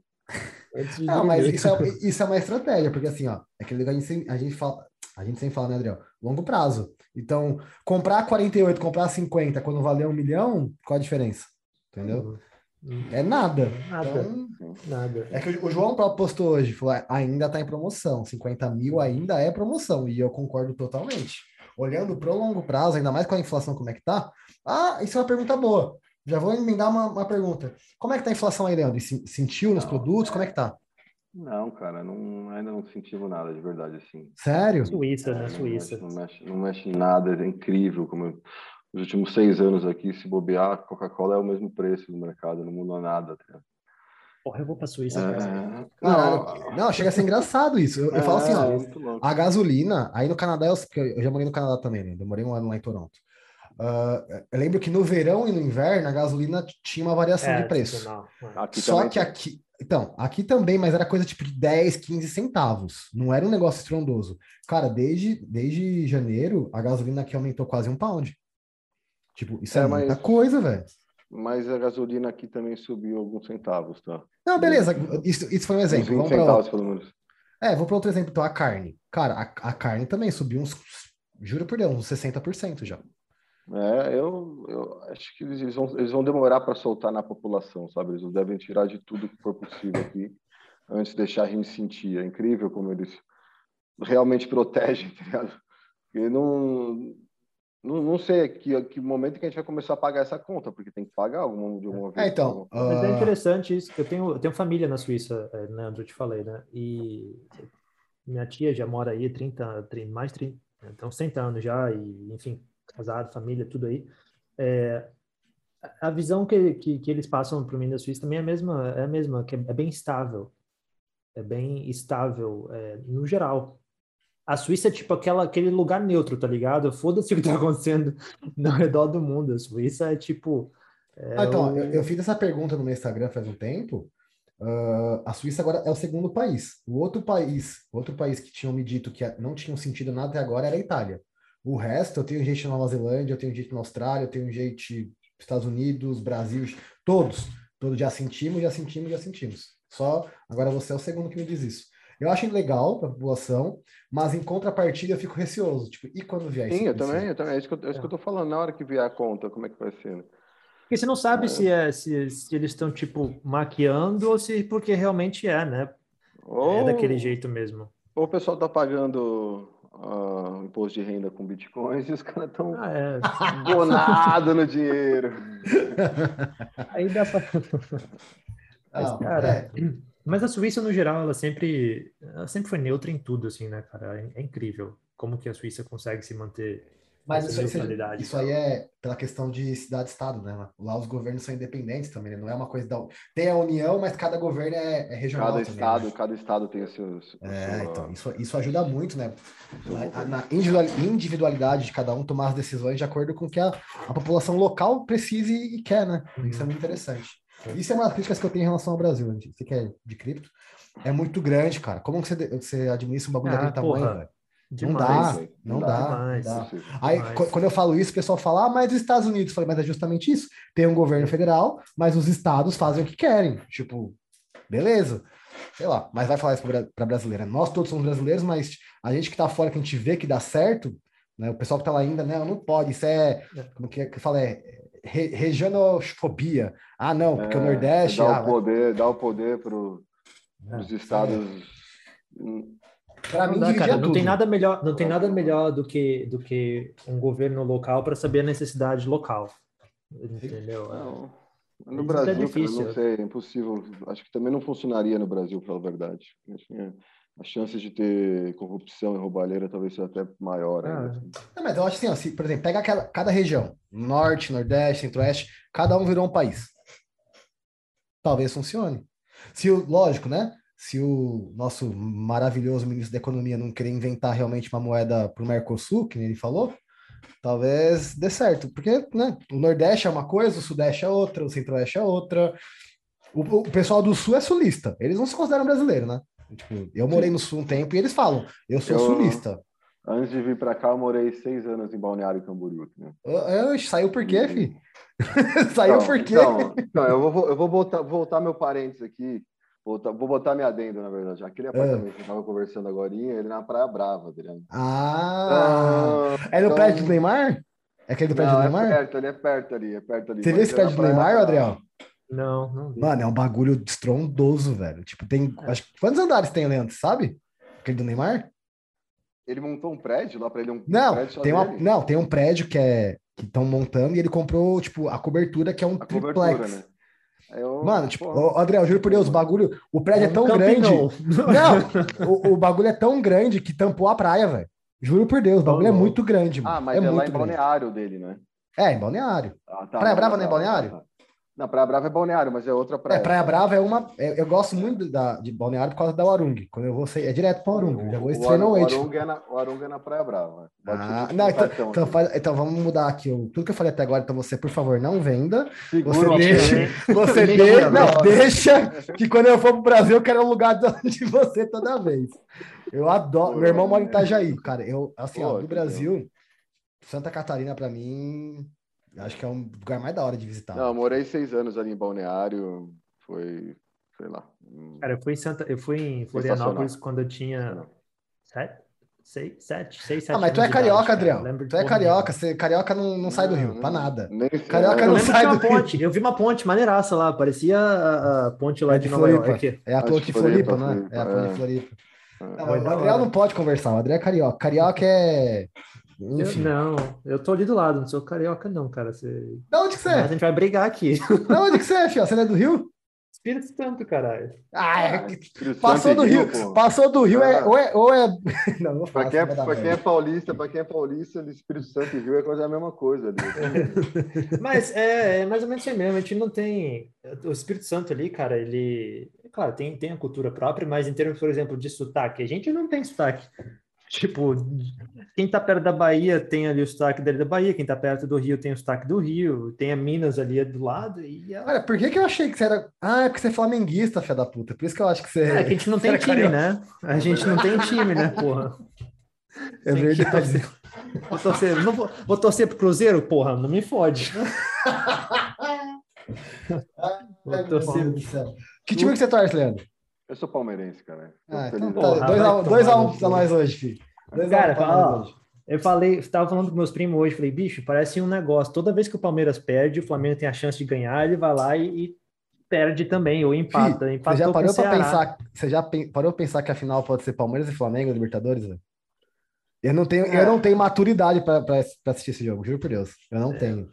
Ah, mas isso é, isso é uma estratégia, porque assim, ó, é que a gente, a gente fala, a gente sempre fala, né, Adriel? Longo prazo. Então, comprar 48, comprar 50 quando valer um milhão, qual a diferença? Entendeu? Uhum. É nada. Nada. Então, nada. É que o João postou hoje, falou, ah, ainda está em promoção. 50 mil ainda é promoção. E eu concordo totalmente. Olhando para o longo prazo, ainda mais com a inflação como é que tá. Ah, isso é uma pergunta boa. Já vou emendar uma, uma pergunta. Como é que tá a inflação aí, Leandro? Sentiu nos produtos? Como é que tá? Não, cara, não, ainda não sentimos nada de verdade assim. Sério? Suíça, né? Suíça. Não mexe, não mexe, em nada, é incrível. Como eu, os últimos seis anos aqui, se bobear, Coca-Cola é o mesmo preço no mercado, não muda nada. Tá? Porra, eu vou pra Suíça. É... Não, não, chega a ser engraçado isso. Eu, eu falo assim, ó, é, a gasolina, aí no Canadá, eu, eu já morei no Canadá também, né? Eu morei um ano lá em Toronto. Uh, eu lembro que no verão e no inverno a gasolina tinha uma variação é, de preço. Aqui Só que aqui, então, aqui também, mas era coisa tipo de 10, 15 centavos. Não era um negócio estrondoso. Cara, desde, desde janeiro, a gasolina aqui aumentou quase um pound. Tipo, isso é, é muita coisa, velho. Mas a gasolina aqui também subiu alguns centavos, tá? Não, beleza. Isso, isso foi um exemplo. 20 centavos, pelo menos. É, vou para outro exemplo. Então, a carne. Cara, a, a carne também subiu uns, juro por Deus, uns 60% já. É, eu, eu acho que eles vão, eles vão demorar para soltar na população, sabe? Eles devem tirar de tudo que for possível aqui antes de deixar a gente sentir. É incrível como eles realmente protegem, tá ligado? E não, não, não sei que, que momento que a gente vai começar a pagar essa conta, porque tem que pagar alguma, de alguma vez. É, então, uh... Mas é interessante isso. Eu tenho, eu tenho família na Suíça, é, Leandro, eu te falei, né? E minha tia já mora aí 30, 30 mais de 30, então 100 anos já, e enfim, casado, família, tudo aí. É, a visão que, que, que eles passam para mim da Suíça também é a mesma, é a mesma, que é, é bem estável. É bem estável é, no geral. A Suíça é tipo aquela, aquele lugar neutro, tá ligado? Foda-se o que tá acontecendo no redor do mundo. A Suíça é tipo. É ah, então, o... eu, eu, fiz essa pergunta no meu Instagram faz um tempo. Uh, a Suíça agora é o segundo país. O outro país, outro país que tinham me dito que não tinham sentido nada até agora era a Itália. O resto, eu tenho gente na Nova Zelândia, eu tenho gente na Austrália, eu tenho gente nos Estados Unidos, Brasil, todos. Todos já sentimos, já sentimos, já sentimos. Só agora você é o segundo que me diz isso. Eu acho legal para a população, mas em contrapartida eu fico receoso. Tipo, e quando vier Sim, eu também, eu também. É isso que eu, é isso que eu tô falando. Na hora que vier a conta, como é que vai ser? Né? Porque você não sabe é. Se, é, se, se eles estão, tipo, maquiando ou se porque realmente é, né? Ou, é daquele jeito mesmo. Ou o pessoal tá pagando uh, imposto de renda com bitcoins e os caras estão ah, é. bonados no dinheiro. Aí dá pra... Mas, ah, cara... É. Mas a Suíça, no geral, ela sempre, ela sempre foi neutra em tudo, assim, né, cara? É, é incrível como que a Suíça consegue se manter mas isso, aí, isso aí é pela questão de cidade-estado, né? Lá os governos são independentes também, né? não é uma coisa da. Tem a União, mas cada governo é, é regional. Cada também, estado, né? cada estado tem os seus. É, sua... então, isso, isso ajuda muito, né? Na, na, individualidade de cada um tomar as decisões de acordo com o que a, a população local precise e quer, né? Isso é muito interessante. Isso é uma das críticas que eu tenho em relação ao Brasil, gente. Você quer de cripto? É muito grande, cara. Como você, você administra um bagulho ah, daquele tamanho, velho? Demais, não dá, não dá, demais, não dá. Aí, demais. quando eu falo isso, o pessoal fala, ah, mas os Estados Unidos, eu falei, mas é justamente isso. Tem um governo federal, mas os estados fazem o que querem. Tipo, beleza. Sei lá, mas vai falar isso para brasileira. Nós todos somos brasileiros, mas a gente que tá fora, que a gente vê que dá certo, né? O pessoal que tá lá ainda, né? Não pode, isso é, é. como que, é que fala? É re, regionofobia. Ah, não, porque é, o Nordeste. Dá ah, o poder, dá o poder para os é, estados. Para mim, não, cara, não tem nada melhor, não tem nada melhor do que do que um governo local para saber a necessidade local. Entendeu? Não, no Isso Brasil, é difícil. Cara, não sei, é impossível. Acho que também não funcionaria no Brasil, pela verdade. As chances de ter corrupção e roubalheira talvez seja até maior. Ah. Assim. Não, mas eu acho assim, ó, se, por exemplo, pega aquela, cada região, norte, nordeste, centro-oeste, cada um virou um país. Talvez funcione. Se o, lógico, né? se o nosso maravilhoso ministro da Economia não querer inventar realmente uma moeda para o Mercosul, que ele falou, talvez dê certo. Porque né, o Nordeste é uma coisa, o Sudeste é outra, o Centro-Oeste é outra. O, o, pessoal do Sul é sulista. Eles não se consideram brasileiros, né? Tipo, eu morei no Sul um tempo e eles falam, eu sou eu, sulista. Antes de vir para cá, eu morei seis anos em Balneário Camboriú. Né? Eu, saiu por quê, filho? saiu então, por quê? Então, então, eu vou, eu vou voltar, voltar meu parênteses aqui Vou, vou botar minha adendo, na verdade. Aquele apartamento é. que eu estava conversando agora, ele é na Praia Brava, Adriano. Ah! Então, é no então... prédio do Neymar? É aquele do prédio não, do Neymar? É perto, ele é perto ali, é perto ali. Você viu esse prédio do Neymar, Adriano? Não, não vi. Mano, é um bagulho estrondoso, velho. Tipo, tem. É. Acho, quantos andares tem, Leandro? Sabe? Aquele do Neymar? Ele montou um prédio lá para ele? Um, não, um tem uma, não, tem um prédio que é que estão montando e ele comprou, tipo, a cobertura que é um a triplex. Né? Eu, Mano, tipo, pô, André, eu juro por Deus, o bagulho, o prédio é, é tão grande. Não, o, o, bagulho é tão grande que tampou a praia, velho. Juro por Deus, o bagulho é muito grande. Mano. Ah, mas é, é muito lá em Balneário dele, né? É, em Balneário. Ah, tá, Praia Brava não é Balneário? Não, Praia Brava é Balneário, mas é outra praia. É, Praia Brava é uma. É, eu gosto muito da, de Balneário por causa da Warung. Quando eu vou sair, é direto para Warung. Já vou estrear no noite. O é na, Warung é na Praia Brava. Ah, não, então, então, faz, então, vamos mudar aqui. Tudo que eu falei até agora, então você, por favor, não venda. Segura você deixa. Você deixa, não, deixa que quando eu for para o Brasil, eu quero um lugar de você toda vez. Eu adoro. Meu irmão mora em Itajaí, cara. Eu, assim, Pô, ó, do Brasil, Santa Catarina, para mim, Acho que é um lugar mais da hora de visitar. Não, eu morei seis anos ali em Balneário. Foi, sei lá. Cara, eu fui em Santa, eu fui em Florianópolis quando eu tinha sete, seis, sete, seis, sete Ah, mas tu é carioca, Adriano. Tu é carioca. Você, carioca não, não sai do Rio, não, pra nada. carioca não sai do ponte. Rio. Eu vi uma ponte maneiraça lá, parecia a, a ponte lá é de, de Nova York. É a ponte de Floripa, né? É a ponte de Floripa. Não, o Adriano não pode conversar, o Adriano é carioca. Carioca é eu, não, eu tô ali do lado, não sou carioca, não, cara. Você... Da onde que você é? A gente vai brigar aqui. Da onde que você é, filho? Você não é do Rio? Espírito Santo, caralho. Ah, é... Ah, passou do Rio. Rio passou do Rio, é, ou é. Ou é... Não, não pra, quem é, pra quem é paulista, para quem é paulista, Espírito Santo e Rio é quase a mesma coisa. Ali. Mas é, é, mais ou menos assim mesmo. A gente não tem. O Espírito Santo ali, cara, ele. Claro, tem, tem a cultura própria, mas em termos, por exemplo, de sotaque, a gente não tem sotaque. Tipo, quem tá perto da Bahia tem ali o sotaque dele da Bahia, quem tá perto do Rio tem o sotaque do Rio, tem a Minas ali do lado. E. Olha, por que, que eu achei que você era. Ah, é porque você é flamenguista, fé da puta. Por isso que eu acho que você. É, que a gente não tem time, né? A gente não tem time, né, porra? É verdade. Vou torcer, não vou, vou torcer pro Cruzeiro, porra, não me fode. Vou torcer. Que time que você torce, Leandro? Eu sou palmeirense, cara. Ah, então tá. 2x1 um, um pra nós hoje, filho. Dois cara, fala, eu falei, estava falando com meus primos hoje, falei, bicho, parece um negócio. Toda vez que o Palmeiras perde, o Flamengo tem a chance de ganhar, ele vai lá e, e perde também, ou empata. Fih, você já parou para pensar? Você já parou para pensar que a final pode ser Palmeiras e Flamengo, Libertadores? Né? Eu não tenho, é. eu não tenho maturidade para assistir esse jogo, juro por Deus. Eu não é. tenho.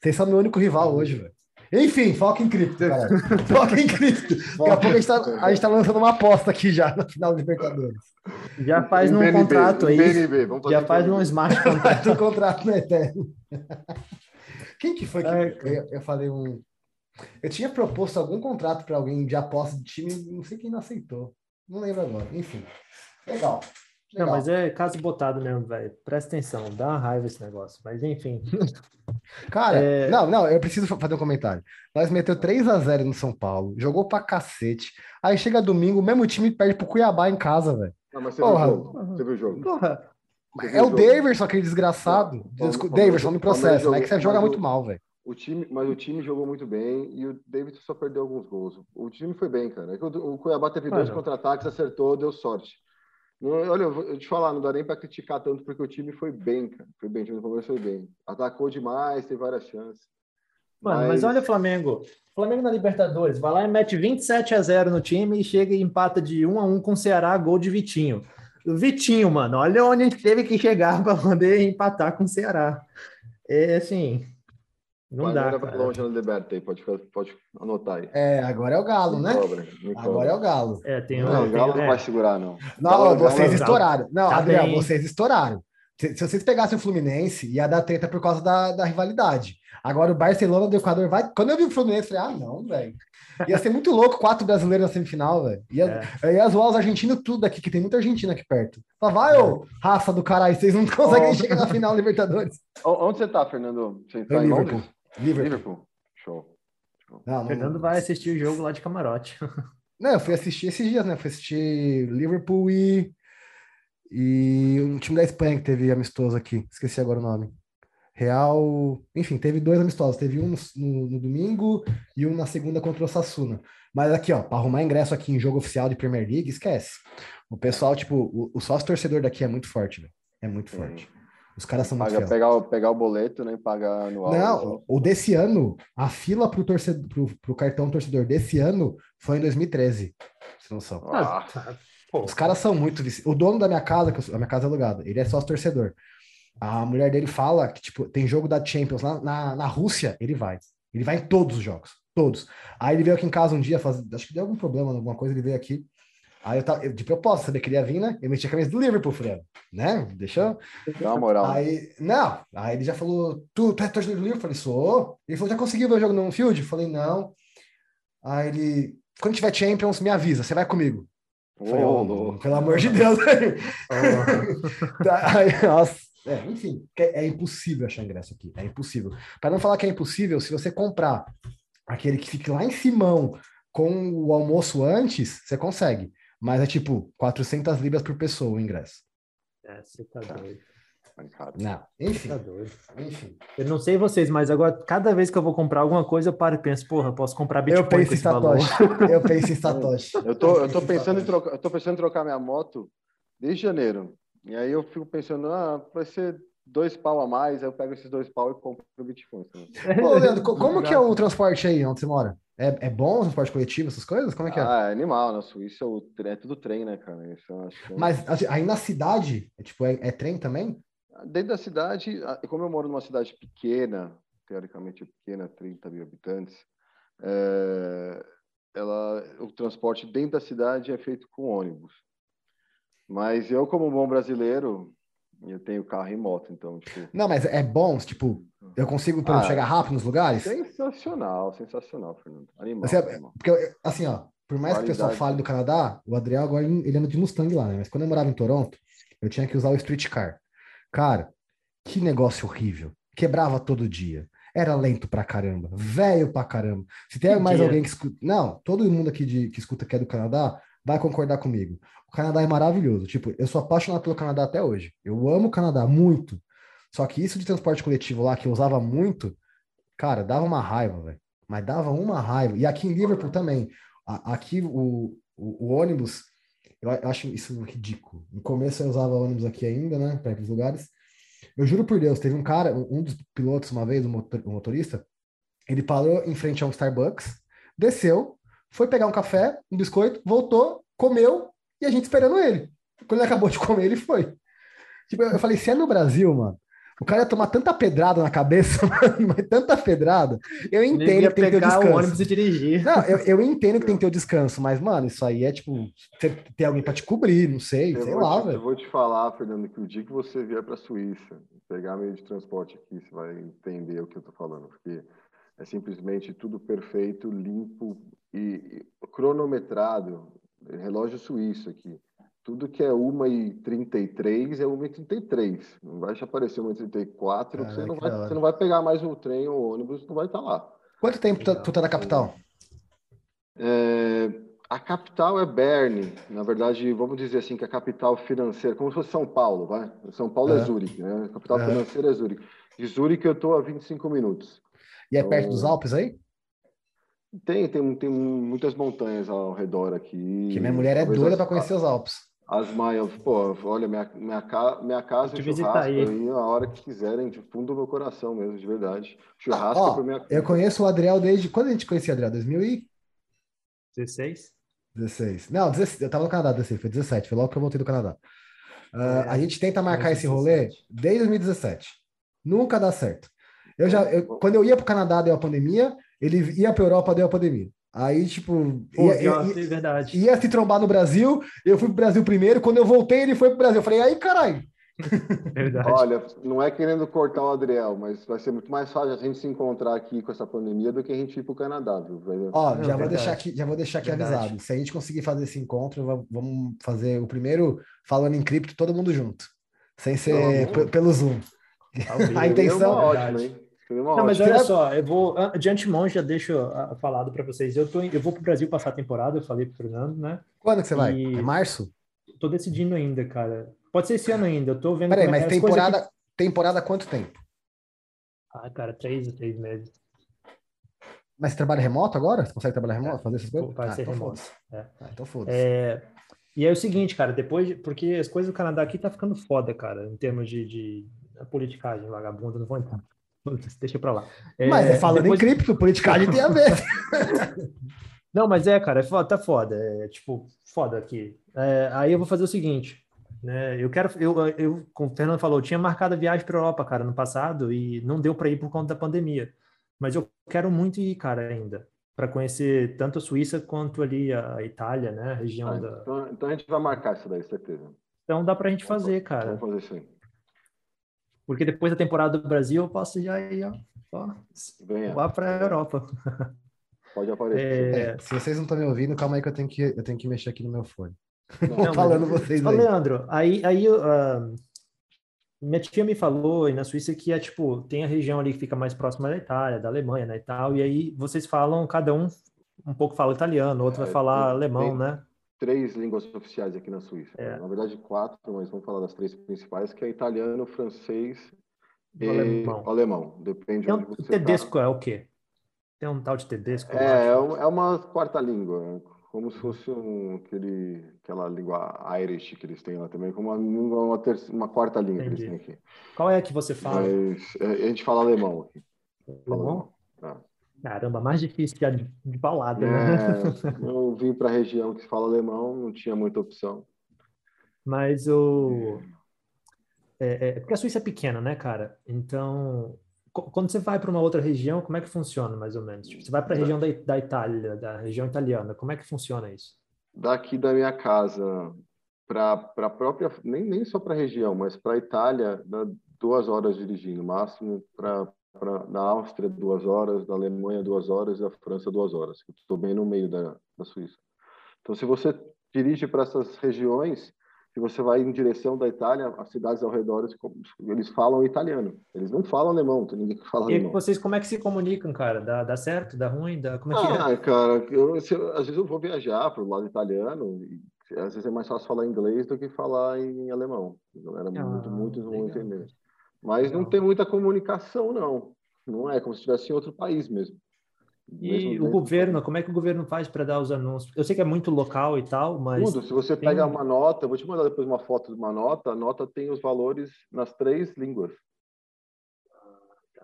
Vocês são meu único rival hoje, velho. Enfim, foca em cripto, cara. foca em cripto. Daqui a pouco a gente, tá, tá lançando uma aposta aqui já no final do Libertadores. Já faz um BNB, contrato aí. BNB, já faz um smart contrato. um contrato no Eterno. Quem que foi que eu, eu, falei um. Eu tinha proposto algum contrato para alguém de aposta de time, não sei quem não aceitou. Não lembro agora. Enfim. Legal. Legal. Não, mas é caso botado mesmo, velho. Presta atenção, dá uma raiva esse negócio. Mas enfim. Cara, é... não, não, eu preciso fazer um comentário. Nós meteu 3 a 0 no São Paulo, jogou pra cacete. Aí chega domingo, o mesmo time perde pro Cuiabá em casa, velho. Mas você Porra. viu o jogo? Você viu o jogo? Porra. é o, o Daverson, aquele desgraçado. Daverson, me processo, né? Que você joga muito mal, velho. O time, mas o time jogou muito bem e o David só perdeu alguns gols. O time foi bem, cara. É o, Cuiabá teve dois contra-ataques, acertou, deu sorte. Olha, eu vou te falar, não dá nem para criticar tanto, porque o time foi bem, cara. Foi bem, o time do Palmeiras foi bem. Atacou demais, teve várias chances. Mano, mas... mas olha o Flamengo. Flamengo na Libertadores, vai lá e mete 27 a 0 no time e chega e empata de 1 a 1 com o Ceará, gol de Vitinho. O Vitinho, mano, olha onde a gente teve que chegar para poder empatar com o Ceará. É assim, não dá. Vai longe no Liberta aí, pode, pode anotar aí. É, agora é o Galo, né? Cobra, agora é o Galo. É, tem não, o Galo não é. vai segurar, não. Não, vocês estouraram. Não, tá bem. vocês estouraram. Se, se, vocês pegassem o Fluminense, ia dar treta por causa da, da rivalidade. Agora o Barcelona do Equador vai. Quando eu vi o Fluminense, eu falei, ah, não, velho. Ia ser muito louco quatro brasileiros na semifinal, velho. Ia, é. ia zoar os argentinos tudo aqui, que tem muita argentina aqui perto. Fala, vai, ô, raça do caralho, vocês não conseguem oh. chegar na final Libertadores. Onde você tá, Fernando? Você tá em Liverpool. Liverpool. Liverpool. Show. Show. Não, Fernando não... vai assistir o jogo lá de camarote. Não, eu fui assistir esses dias, né? Fui assistir Liverpool e. E um time da Espanha que teve amistoso aqui. Esqueci agora o nome. Real. Enfim, teve dois amistosos. Teve um no, no, no, domingo e um na segunda contra o Sassuna. Mas aqui, ó, para arrumar ingresso aqui em jogo oficial de Premier League, esquece. O pessoal, tipo, o, o sócio torcedor daqui é muito forte, velho. É muito forte. Os caras são Paga, muito pegar, o, pegar o boleto, né? Pagar anual. Não, o desse ano, a fila pro, torcedor, pro, pro cartão torcedor desse ano foi em 2013. Você não sabe. Ah, Os caras são muito. O dono da minha casa, que a minha casa é alugada, ele é sócio torcedor. A mulher dele fala que, tipo, tem jogo da Champions lá na, na Rússia, ele vai. Ele vai em todos os jogos. Todos. Aí ele veio aqui em casa um dia, faz, acho que deu algum problema, alguma coisa, ele veio aqui. Aí eu, tava, de propósito, sabia que ele ia vir, né? Eu meti a camisa do Liverpool, Fred, né? Deixa Dá uma moral. Aí, não, aí ele já falou, tu, tu é torcedor do Liverpool? Eu falei, sou. Ele falou, já conseguiu ver o jogo no Field? Eu falei, não. Aí ele, quando tiver Champions, me avisa, você vai comigo. falei, oh, pelo amor de Deus. oh. aí, nossa, é, enfim, é, é impossível achar ingresso aqui, é impossível. Para não falar que é impossível, se você comprar aquele que fica lá em Simão com o almoço antes, você consegue. Mas é tipo 400 libras por pessoa o ingresso. É, você tá doido. Não, enfim. Tá doido. Enfim. Eu não sei vocês, mas agora, cada vez que eu vou comprar alguma coisa, eu paro e penso, porra, posso comprar Bitcoin eu penso em Satoshi. Eu penso em Satoshi. eu, tô, eu, tô pensando em trocar, eu tô pensando em trocar minha moto desde janeiro. E aí eu fico pensando, ah, vai ser dois pau a mais, aí eu pego esses dois pau e compro o Bitcoin. Ô, Leandro, como que é o transporte aí onde você mora? É, é bom o transporte coletivo, essas coisas? Como é que é? Ah, é animal. Na Suíça é tudo trem, né, cara? Isso que... É Mas assim, aí na cidade, é, tipo, é, é, trem também? Dentro da cidade, como eu moro numa cidade pequena, teoricamente pequena, 30 mil habitantes, é, ela, o transporte dentro da cidade é feito com ônibus. Mas eu, como bom brasileiro, eu tenho carro e moto, então, tipo... Não, mas é bom, tipo, eu consigo ah, chegar rápido nos lugares? Sensacional, sensacional, Fernando. Animal. Você, animal. Porque, assim, ó, por mais Qualidade. que o pessoal fale do Canadá, o Adriel agora ele anda de Mustang lá, né? Mas quando eu morava em Toronto, eu tinha que usar o streetcar. Cara, que negócio horrível. Quebrava todo dia. Era lento pra caramba, velho pra caramba. Se tem mais dia. alguém que escuta. Não, todo mundo aqui de, que escuta que é do Canadá vai concordar comigo. O Canadá é maravilhoso. Tipo, eu sou apaixonado pelo Canadá até hoje. Eu amo o Canadá muito. Só que isso de transporte coletivo lá, que eu usava muito, cara, dava uma raiva, velho. Mas dava uma raiva. E aqui em Liverpool também. Aqui o, o, o ônibus, eu acho isso ridículo. No começo eu usava ônibus aqui ainda, né, para ir lugares. Eu juro por Deus, teve um cara, um dos pilotos uma vez, um motorista, ele parou em frente a um Starbucks, desceu, foi pegar um café, um biscoito, voltou, comeu e a gente esperando ele. Quando ele acabou de comer, ele foi. Tipo, eu falei, se é no Brasil, mano, o cara ia tomar tanta pedrada na cabeça, mas tanta pedrada. Eu entendo que tem que ter o descanso. o ônibus e dirigir. Não, eu, eu entendo que tem que ter o descanso, mas, mano, isso aí é tipo, ter, alguém para te cobrir, não sei, eu sei lá, velho. Eu vou te falar, Fernando, que o dia que você vier para a Suíça, pegar meio de transporte aqui, você vai entender o que eu tô falando, porque é simplesmente tudo perfeito, limpo e cronometrado, relógio suíço aqui. Tudo que é 1h33 é 1h33. Não vai te aparecer 1h34, você, não vai, você não vai pegar mais o trem ou o ônibus, não vai estar tá lá. Quanto tempo tu, tu tá na capital? É, a capital é Berne. Na verdade, vamos dizer assim, que a capital financeira, como se fosse São Paulo, vai? São Paulo é, é Zurique, né? A capital é. financeira é Zurique. De Zurique eu estou a 25 minutos. E é então, perto dos Alpes aí? Tem, tem, tem muitas montanhas ao redor aqui. Que minha mulher é doida para conhecer os Alpes. As maias, pô, olha, minha, minha, minha casa é churrasco aí. aí. a hora que quiserem, de fundo do meu coração mesmo, de verdade. Churrasco ah, ó, minha... Eu conheço o Adriel desde. Quando a gente conhecia o Adriel? 2016? 16. Não, 16, eu tava no Canadá, 16, foi 17, foi logo que eu voltei do Canadá. Uh, é, a gente tenta marcar esse rolê desde 2017. Nunca dá certo. Eu já, eu, quando eu ia para o Canadá, deu a pandemia, ele ia para Europa, deu a pandemia. Aí, tipo, Pô, ia, ia, verdade. ia se trombar no Brasil, eu fui pro Brasil primeiro, quando eu voltei, ele foi pro Brasil. Eu falei, aí, caralho. Verdade. Olha, não é querendo cortar o Adriel, mas vai ser muito mais fácil a gente se encontrar aqui com essa pandemia do que a gente ir pro Canadá, viu? Ó, já, vou deixar aqui, já vou deixar aqui verdade. avisado. Se a gente conseguir fazer esse encontro, vamos fazer o primeiro falando em cripto, todo mundo junto. Sem ser pelo Zoom. a intenção. É ótimo, hein? Não, mas olha só, eu vou de antemão já deixo uh, falado para vocês. Eu, tô, eu vou para o Brasil passar a temporada, eu falei para o Fernando, né? Quando que você e... vai? É março? Tô decidindo ainda, cara. Pode ser esse ano ainda. Eu tô vendo. Peraí, é mas temporada, que... temporada quanto tempo? Ah, cara, três ou três meses. Mas você trabalha remoto agora? Você consegue trabalhar remoto, é, fazer essas coisas? Vai ah, ser então remoto. É. Ah, então foda-se. É... E é o seguinte, cara, depois, porque as coisas do Canadá aqui tá ficando foda, cara, em termos de, de politicagem vagabunda, não vou entrar. Deixa pra lá. É, mas é falando depois... em cripto, politicagem tem a ver. Não, mas é, cara, é foda, tá foda. É, tipo, foda aqui. É, aí eu vou fazer o seguinte. Né, eu quero, eu, eu, como o Fernando falou, eu tinha marcado a viagem para Europa, cara, no passado e não deu para ir por conta da pandemia. Mas eu quero muito ir, cara, ainda, para conhecer tanto a Suíça quanto ali a Itália, né, a região ah, da. Então, então, a gente vai marcar isso daí, certeza. Então dá para a gente fazer, cara. Vamos fazer isso aí. Porque depois da temporada do Brasil, eu posso já ir ó, ó, lá para a Europa. Pode aparecer. É... É, se vocês não estão me ouvindo, calma aí que eu tenho que, eu tenho que mexer aqui no meu fone. Não, falando mas... vocês aí. Leandro, aí, aí uh, minha tia me falou aí na Suíça que é tipo, tem a região ali que fica mais próxima da Itália, da Alemanha, né, e tal, e aí vocês falam, cada um um pouco fala italiano, outro é, vai falar tem, alemão, tem, né? Três línguas oficiais aqui na Suíça. É. Na verdade, quatro, mas vamos falar das três principais, que é italiano, francês e alemão. alemão. Depende então, de onde você Tedesco tá. é o quê? Tem um tal de Tedesco? É, é uma quarta língua, como se fosse um, aquele, aquela língua Irish que eles têm lá também, como uma, uma, terça, uma quarta língua Entendi. que eles têm aqui. Qual é a que você fala? Mas, é, a gente fala alemão aqui. Alemão? Ah. Caramba, mais difícil de, de balada, né? É, eu vim para a região que fala alemão, não tinha muita opção. Mas o. É, é, porque a Suíça é pequena, né, cara? Então, quando você vai para uma outra região, como é que funciona, mais ou menos? Tipo, você vai para a região da, da Itália, da região italiana, como é que funciona isso? Daqui da minha casa para a própria, nem, nem só para a região, mas para a Itália, duas horas dirigindo, máximo para pra, da Áustria duas horas, da Alemanha duas horas e da França duas horas. Estou bem no meio da, da Suíça. Então, se você dirige para essas regiões, se você vai em direção da Itália, as cidades ao redor, eles falam italiano. Eles não falam alemão, tem ninguém que fala E alemão. vocês, como é que se comunicam, cara? Dá, dá certo? Dá ruim? Dá... Como é que é? Ah, cara, eu, se às vezes eu vou viajar para o lado italiano, e às vezes é mais fácil falar inglês do que falar em alemão. A galera Ah, muito, vão legal, entender. Mas não tem muita comunicação, não. Não é como se estivesse em outro país mesmo. E o governo, como é que o governo faz para dar os anúncios? Eu sei que é muito local e tal, mas Tudo. Se você tem pega um- uma nota, vou te mandar depois uma foto de uma nota, a nota tem os valores nas três línguas.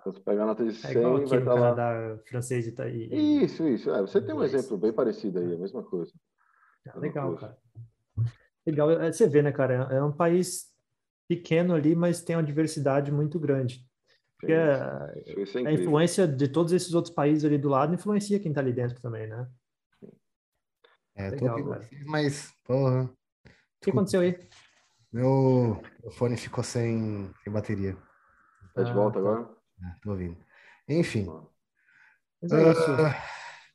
Então, se pegar a nota de é 100, igual vai aqui no estar lá. Canáda, francês e, ta- e- Isso, isso. É, você tem um exemplo bem parecido aí, a mesma coisa. Ah, Legal, cara. Legal. É, Você vê, né, cara? É é um país pequeno ali, mas tem uma diversidade muito grande. Porque a, isso. Isso é a influência de todos esses outros países ali do lado influencia quem tá ali dentro também, né? É, tô Legal, cara. vocês, mas, porra, O que aconteceu aí? meu, meu fone ficou sem, sem bateria. Tá de Ah, volta tá. agora? É, tô ouvindo. Enfim, Mas é isso. ah,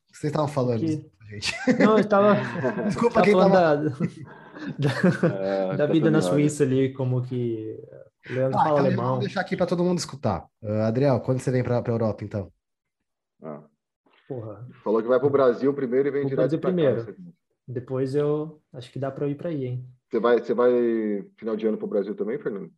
o que vocês estavam falando, Que- gente? Não, eu tava, Desculpa tava quem falando tava... da, da, É, da vida na Suíça ali, como que o Leandro Ah, fala então alemão. vamos deixar aqui para todo mundo escutar. Ah, Adriel, quando você vem para a Europa, então? Ah, Porra, Falou que vai pro Brasil primeiro e vem Vou direto Brasil pra cá. primeiro. depois eu acho que dá para eu ir para aí, hein? Você vai, você vai final de ano pro Brasil também, Fernando?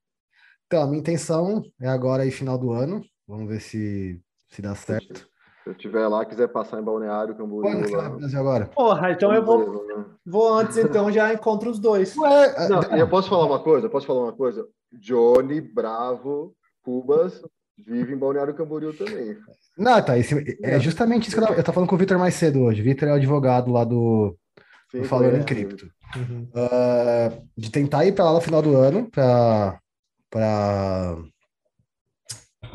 Então, a minha intenção é agora aí final do ano. Vamos ver se, se dá certo. Se eu estiver lá, quiser passar em Balneário, Camboriú, Quando você vai agora? Porra, então eu vou, né? vou antes, então já encontro os dois. Ué, Não, ah, e eu posso falar uma coisa? Posso falar uma coisa? Johnny Bravo Cubas vive em Balneário Camboriú também. não, tá. esse- é justamente isso que eu tava, eu tava falando com o Vitor mais cedo hoje. Vitor é o advogado lá do, Sim, do Falando em conheço. Cripto. Uhum. Ah, de tentar ir para lá no final do ano, para para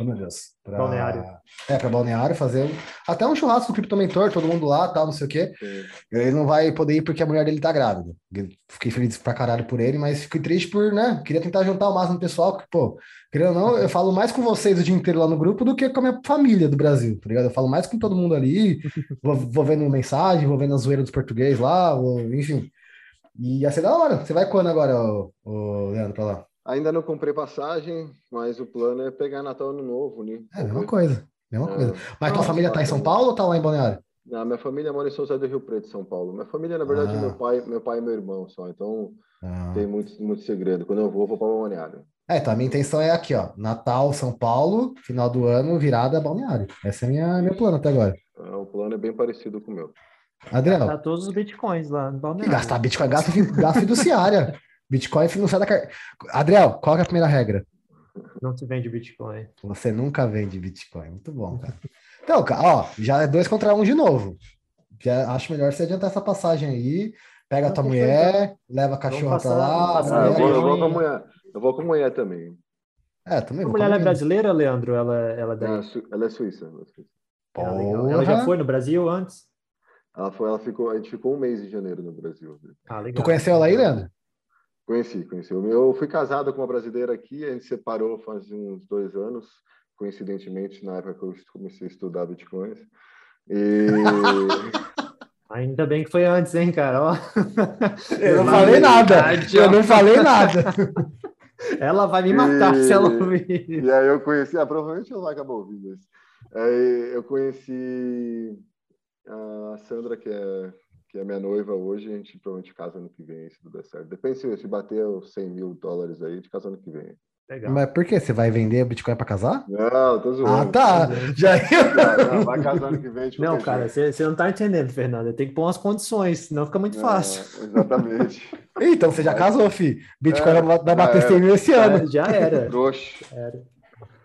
oh, meu Deus, pra, Balneário. É, para Balneário fazer um- até um churrasco do Cripto Mentor, todo mundo lá, tal, não sei o quê. Sim. Ele não vai poder ir porque a mulher dele tá grávida. Fiquei feliz pra caralho por ele, mas fiquei triste por, né? Queria tentar juntar o máximo do pessoal, porque, pô, querendo ou não, eu falo mais com vocês o dia inteiro lá no grupo do que com a minha família do Brasil, tá ligado? Eu falo mais com todo mundo ali, vou, vou vendo mensagem, vou vendo a zoeira dos português lá, vou- enfim. E ia ser da hora. Você vai quando agora, ô, ô, Leandro, pra lá? Ainda não comprei passagem, mas o plano é pegar Natal Ano Novo, né? É, mesma coisa. Mesma É. coisa. Mas tua Nossa, família tá em São. Paulo ou tá lá em Balneário? Não, minha família mora em São José do Rio Preto, São Paulo. Minha família, na verdade, Ah. meu pai, meu pai e meu irmão só. Então, Ah. tem muito, muito segredo. Quando eu vou, eu vou para Balneário. É, então a minha intenção é aqui, ó. Natal, São Paulo, final do ano, virada Balneário. Esse é minha, meu plano até agora. Então, o plano é bem parecido com o meu. Adriano, Tá todos os bitcoins lá no E Balneário. gastar Bitcoin, gasto, gasto fiduciária. Bitcoin não sai da carteira. Adriel, qual é a primeira regra? Não se vende bitcoin. Você nunca vende Bitcoin. Muito bom, cara. Então, ó, já é dois contra um de novo. Já acho melhor você adiantar essa passagem aí. Pega a Não, tua fechou, mulher, leva a cachorra passar- pra lá. Ah, eu, vou, eu, vou com a mulher, eu vou com a mulher também. É, também. A vou mulher ela é brasileira, Leandro? Ela, ela é daí? Ela é su- ela é suíça. ela é suíça. Ah. Ela já foi no Brasil antes? Ela foi, ela ficou, a gente ficou um mês em janeiro no Brasil. Ah, legal. Tu conheceu ela aí, Leandro? Conheci, conheci. Eu eu fui casado com uma brasileira aqui, a gente separou faz uns dois anos, coincidentemente, na época que eu comecei a estudar bitcoins. E Ainda bem que foi antes, hein, cara? Ó. Eu não falei na nada. Eu não falei nada. Ela vai me matar E- se ela ouvir. E aí eu conheci, ah, provavelmente ela acabou ouvindo isso. Aí eu conheci a Sandra, que é, que é minha noiva hoje, a gente provavelmente casa ano que vem, se tudo der certo. Depende se, se bater os 100 mil dólares aí, de casa ano que vem. Legal. Mas por quê? Você vai vender Bitcoin pra casar? Não, tô zoando. Ah, tá. Já Não, não, vai casar ano que vem. Não, cara, você você não tá entendendo, Fernando. Tem que pôr umas condições, senão fica muito fácil. É, exatamente. Então você já casou, fi. Bitcoin É, vai bater já 100 mil esse ano. É, já era. Trouxa.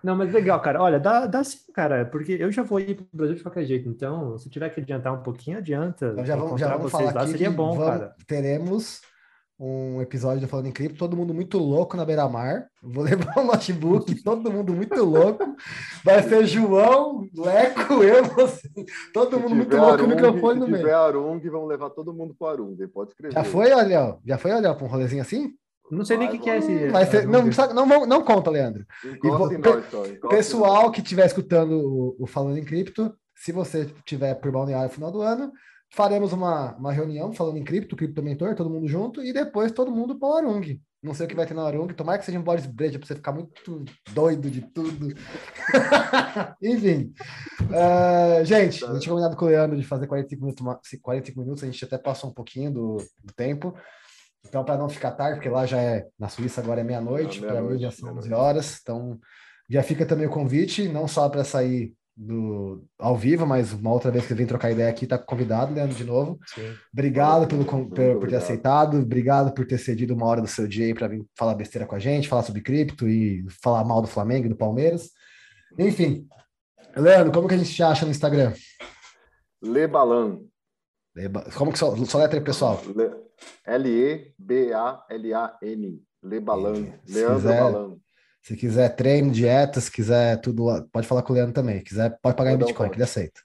Não, mas legal, cara. Olha, dá, dá sim, cara, porque eu já vou ir pro Brasil de qualquer jeito. Então, se tiver que adiantar um pouquinho, adianta. Então já vamos, já vamos falar lá aqui seria bom, vamos- cara. teremos um episódio do Falando em Cripto, todo mundo muito louco na beira-mar. Vou levar um notebook, todo mundo muito louco. Vai ser João, Leco, eu, você, todo mundo muito louco com o Arung, microfone no Se tiver meio. Arung, vamos levar todo mundo pro Arung. Pode escrever. Já foi, Léo? Já foi, Léo, para um rolezinho assim? Não sei nem o que, que é esse. Vai ser, não, não, vamos- não conta, Leandro. Pe- nós Pessoal que estiver escutando o, o Falando em Cripto, se você estiver por Balneário no final do ano, faremos uma, uma reunião falando em cripto, cripto mentor, todo mundo junto, e depois todo mundo para o Arung. Não sei o que vai ter na Arung. Tomara que seja um Boris Breja para você ficar muito doido de tudo. Enfim. Uh, gente, a gente tinha combinado com o Leandro de fazer 45 minutos, 45 minutos, a gente até passou um pouquinho do, do tempo. Então, para não ficar tarde, porque lá já é na Suíça, agora é meia-noite, meia para mim já são 11 horas. Então, já fica também o convite, não só para sair do, ao vivo, mas uma outra vez que vem trocar ideia aqui, tá convidado, Leandro, de novo. Sim. Obrigado pelo, por, por, ter aceitado, obrigado por ter cedido uma hora do seu dia para vir falar besteira com a gente, falar sobre cripto e falar mal do Flamengo e do Palmeiras. Enfim, Leandro, como que a gente te acha no Instagram? Lebalan. Leba... Como que só, só letra aí, pessoal? L-E-B-A-L-A-N. Lebalan. Leandro quiser... Balan. Se quiser treino, dieta, se quiser tudo, pode falar com o Leandro também. Se quiser, pode pagar em Bitcoin, que ele aceita.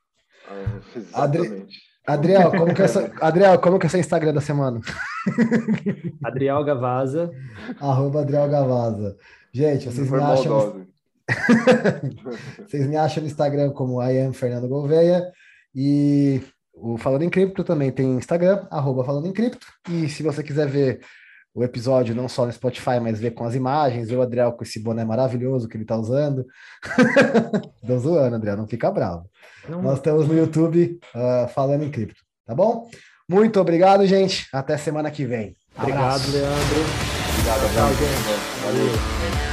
Ah, Adri... Adriel, como que é essa... Adriel, como que é seu Instagram da semana? Adriel Gavaza. Arroba Adriel Gavaza. Gente, vocês me acham. vocês me acham no Instagram como I am Fernando Gouveia. E o Falando em Cripto também tem Instagram, arroba Falando em Cripto. E se você quiser ver o episódio não só no Spotify, mas ver com as imagens, ver o Adriel com esse boné maravilhoso que ele tá usando. Tô zoando, Adriel, não fica bravo. Não. Nós estamos no YouTube uh, falando em cripto, tá bom? Muito obrigado, gente. Até semana que vem. Obrigado, Abraço. Leandro. Obrigado, Leandro. Valeu.